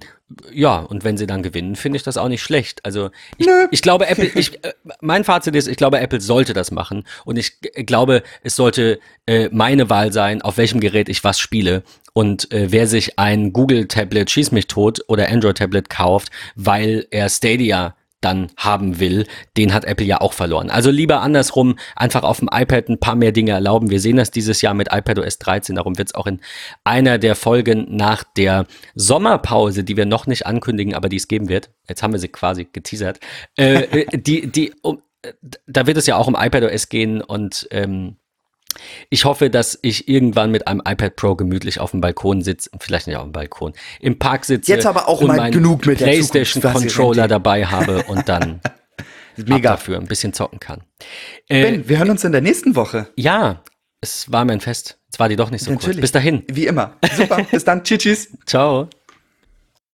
[SPEAKER 1] ja, und wenn sie dann gewinnen, finde ich das auch nicht schlecht. Also ich, ich glaube, Apple, ich, äh, mein Fazit ist, ich glaube, Apple sollte das machen. Und ich glaube, es sollte äh, meine Wahl sein, auf welchem Gerät ich was spiele. Und äh, wer sich ein Google-Tablet schieß mich tot oder Android-Tablet kauft, weil er Stadia dann haben will, den hat Apple ja auch verloren. Also lieber andersrum, einfach auf dem iPad ein paar mehr Dinge erlauben. Wir sehen das dieses Jahr mit iPadOS 13, darum wird es auch in einer der Folgen nach der Sommerpause, die wir noch nicht ankündigen, aber die es geben wird, jetzt haben wir sie quasi geteasert, äh, äh die, die, um, äh, da wird es ja auch um iPadOS gehen und ähm, ich hoffe, dass ich irgendwann mit einem iPad Pro gemütlich auf dem Balkon sitze, vielleicht nicht auf dem Balkon, im Park sitze
[SPEAKER 2] Jetzt aber auch und mal genug mit
[SPEAKER 1] PlayStation Controller dabei habe und dann Mega dafür ein bisschen zocken kann.
[SPEAKER 2] Äh, ben, wir hören uns in der nächsten Woche.
[SPEAKER 1] Ja, es war mein Fest. Jetzt war die doch nicht so Natürlich. kurz. Bis dahin.
[SPEAKER 2] Wie immer. Super. Bis dann. tschüss, tschüss.
[SPEAKER 1] Ciao.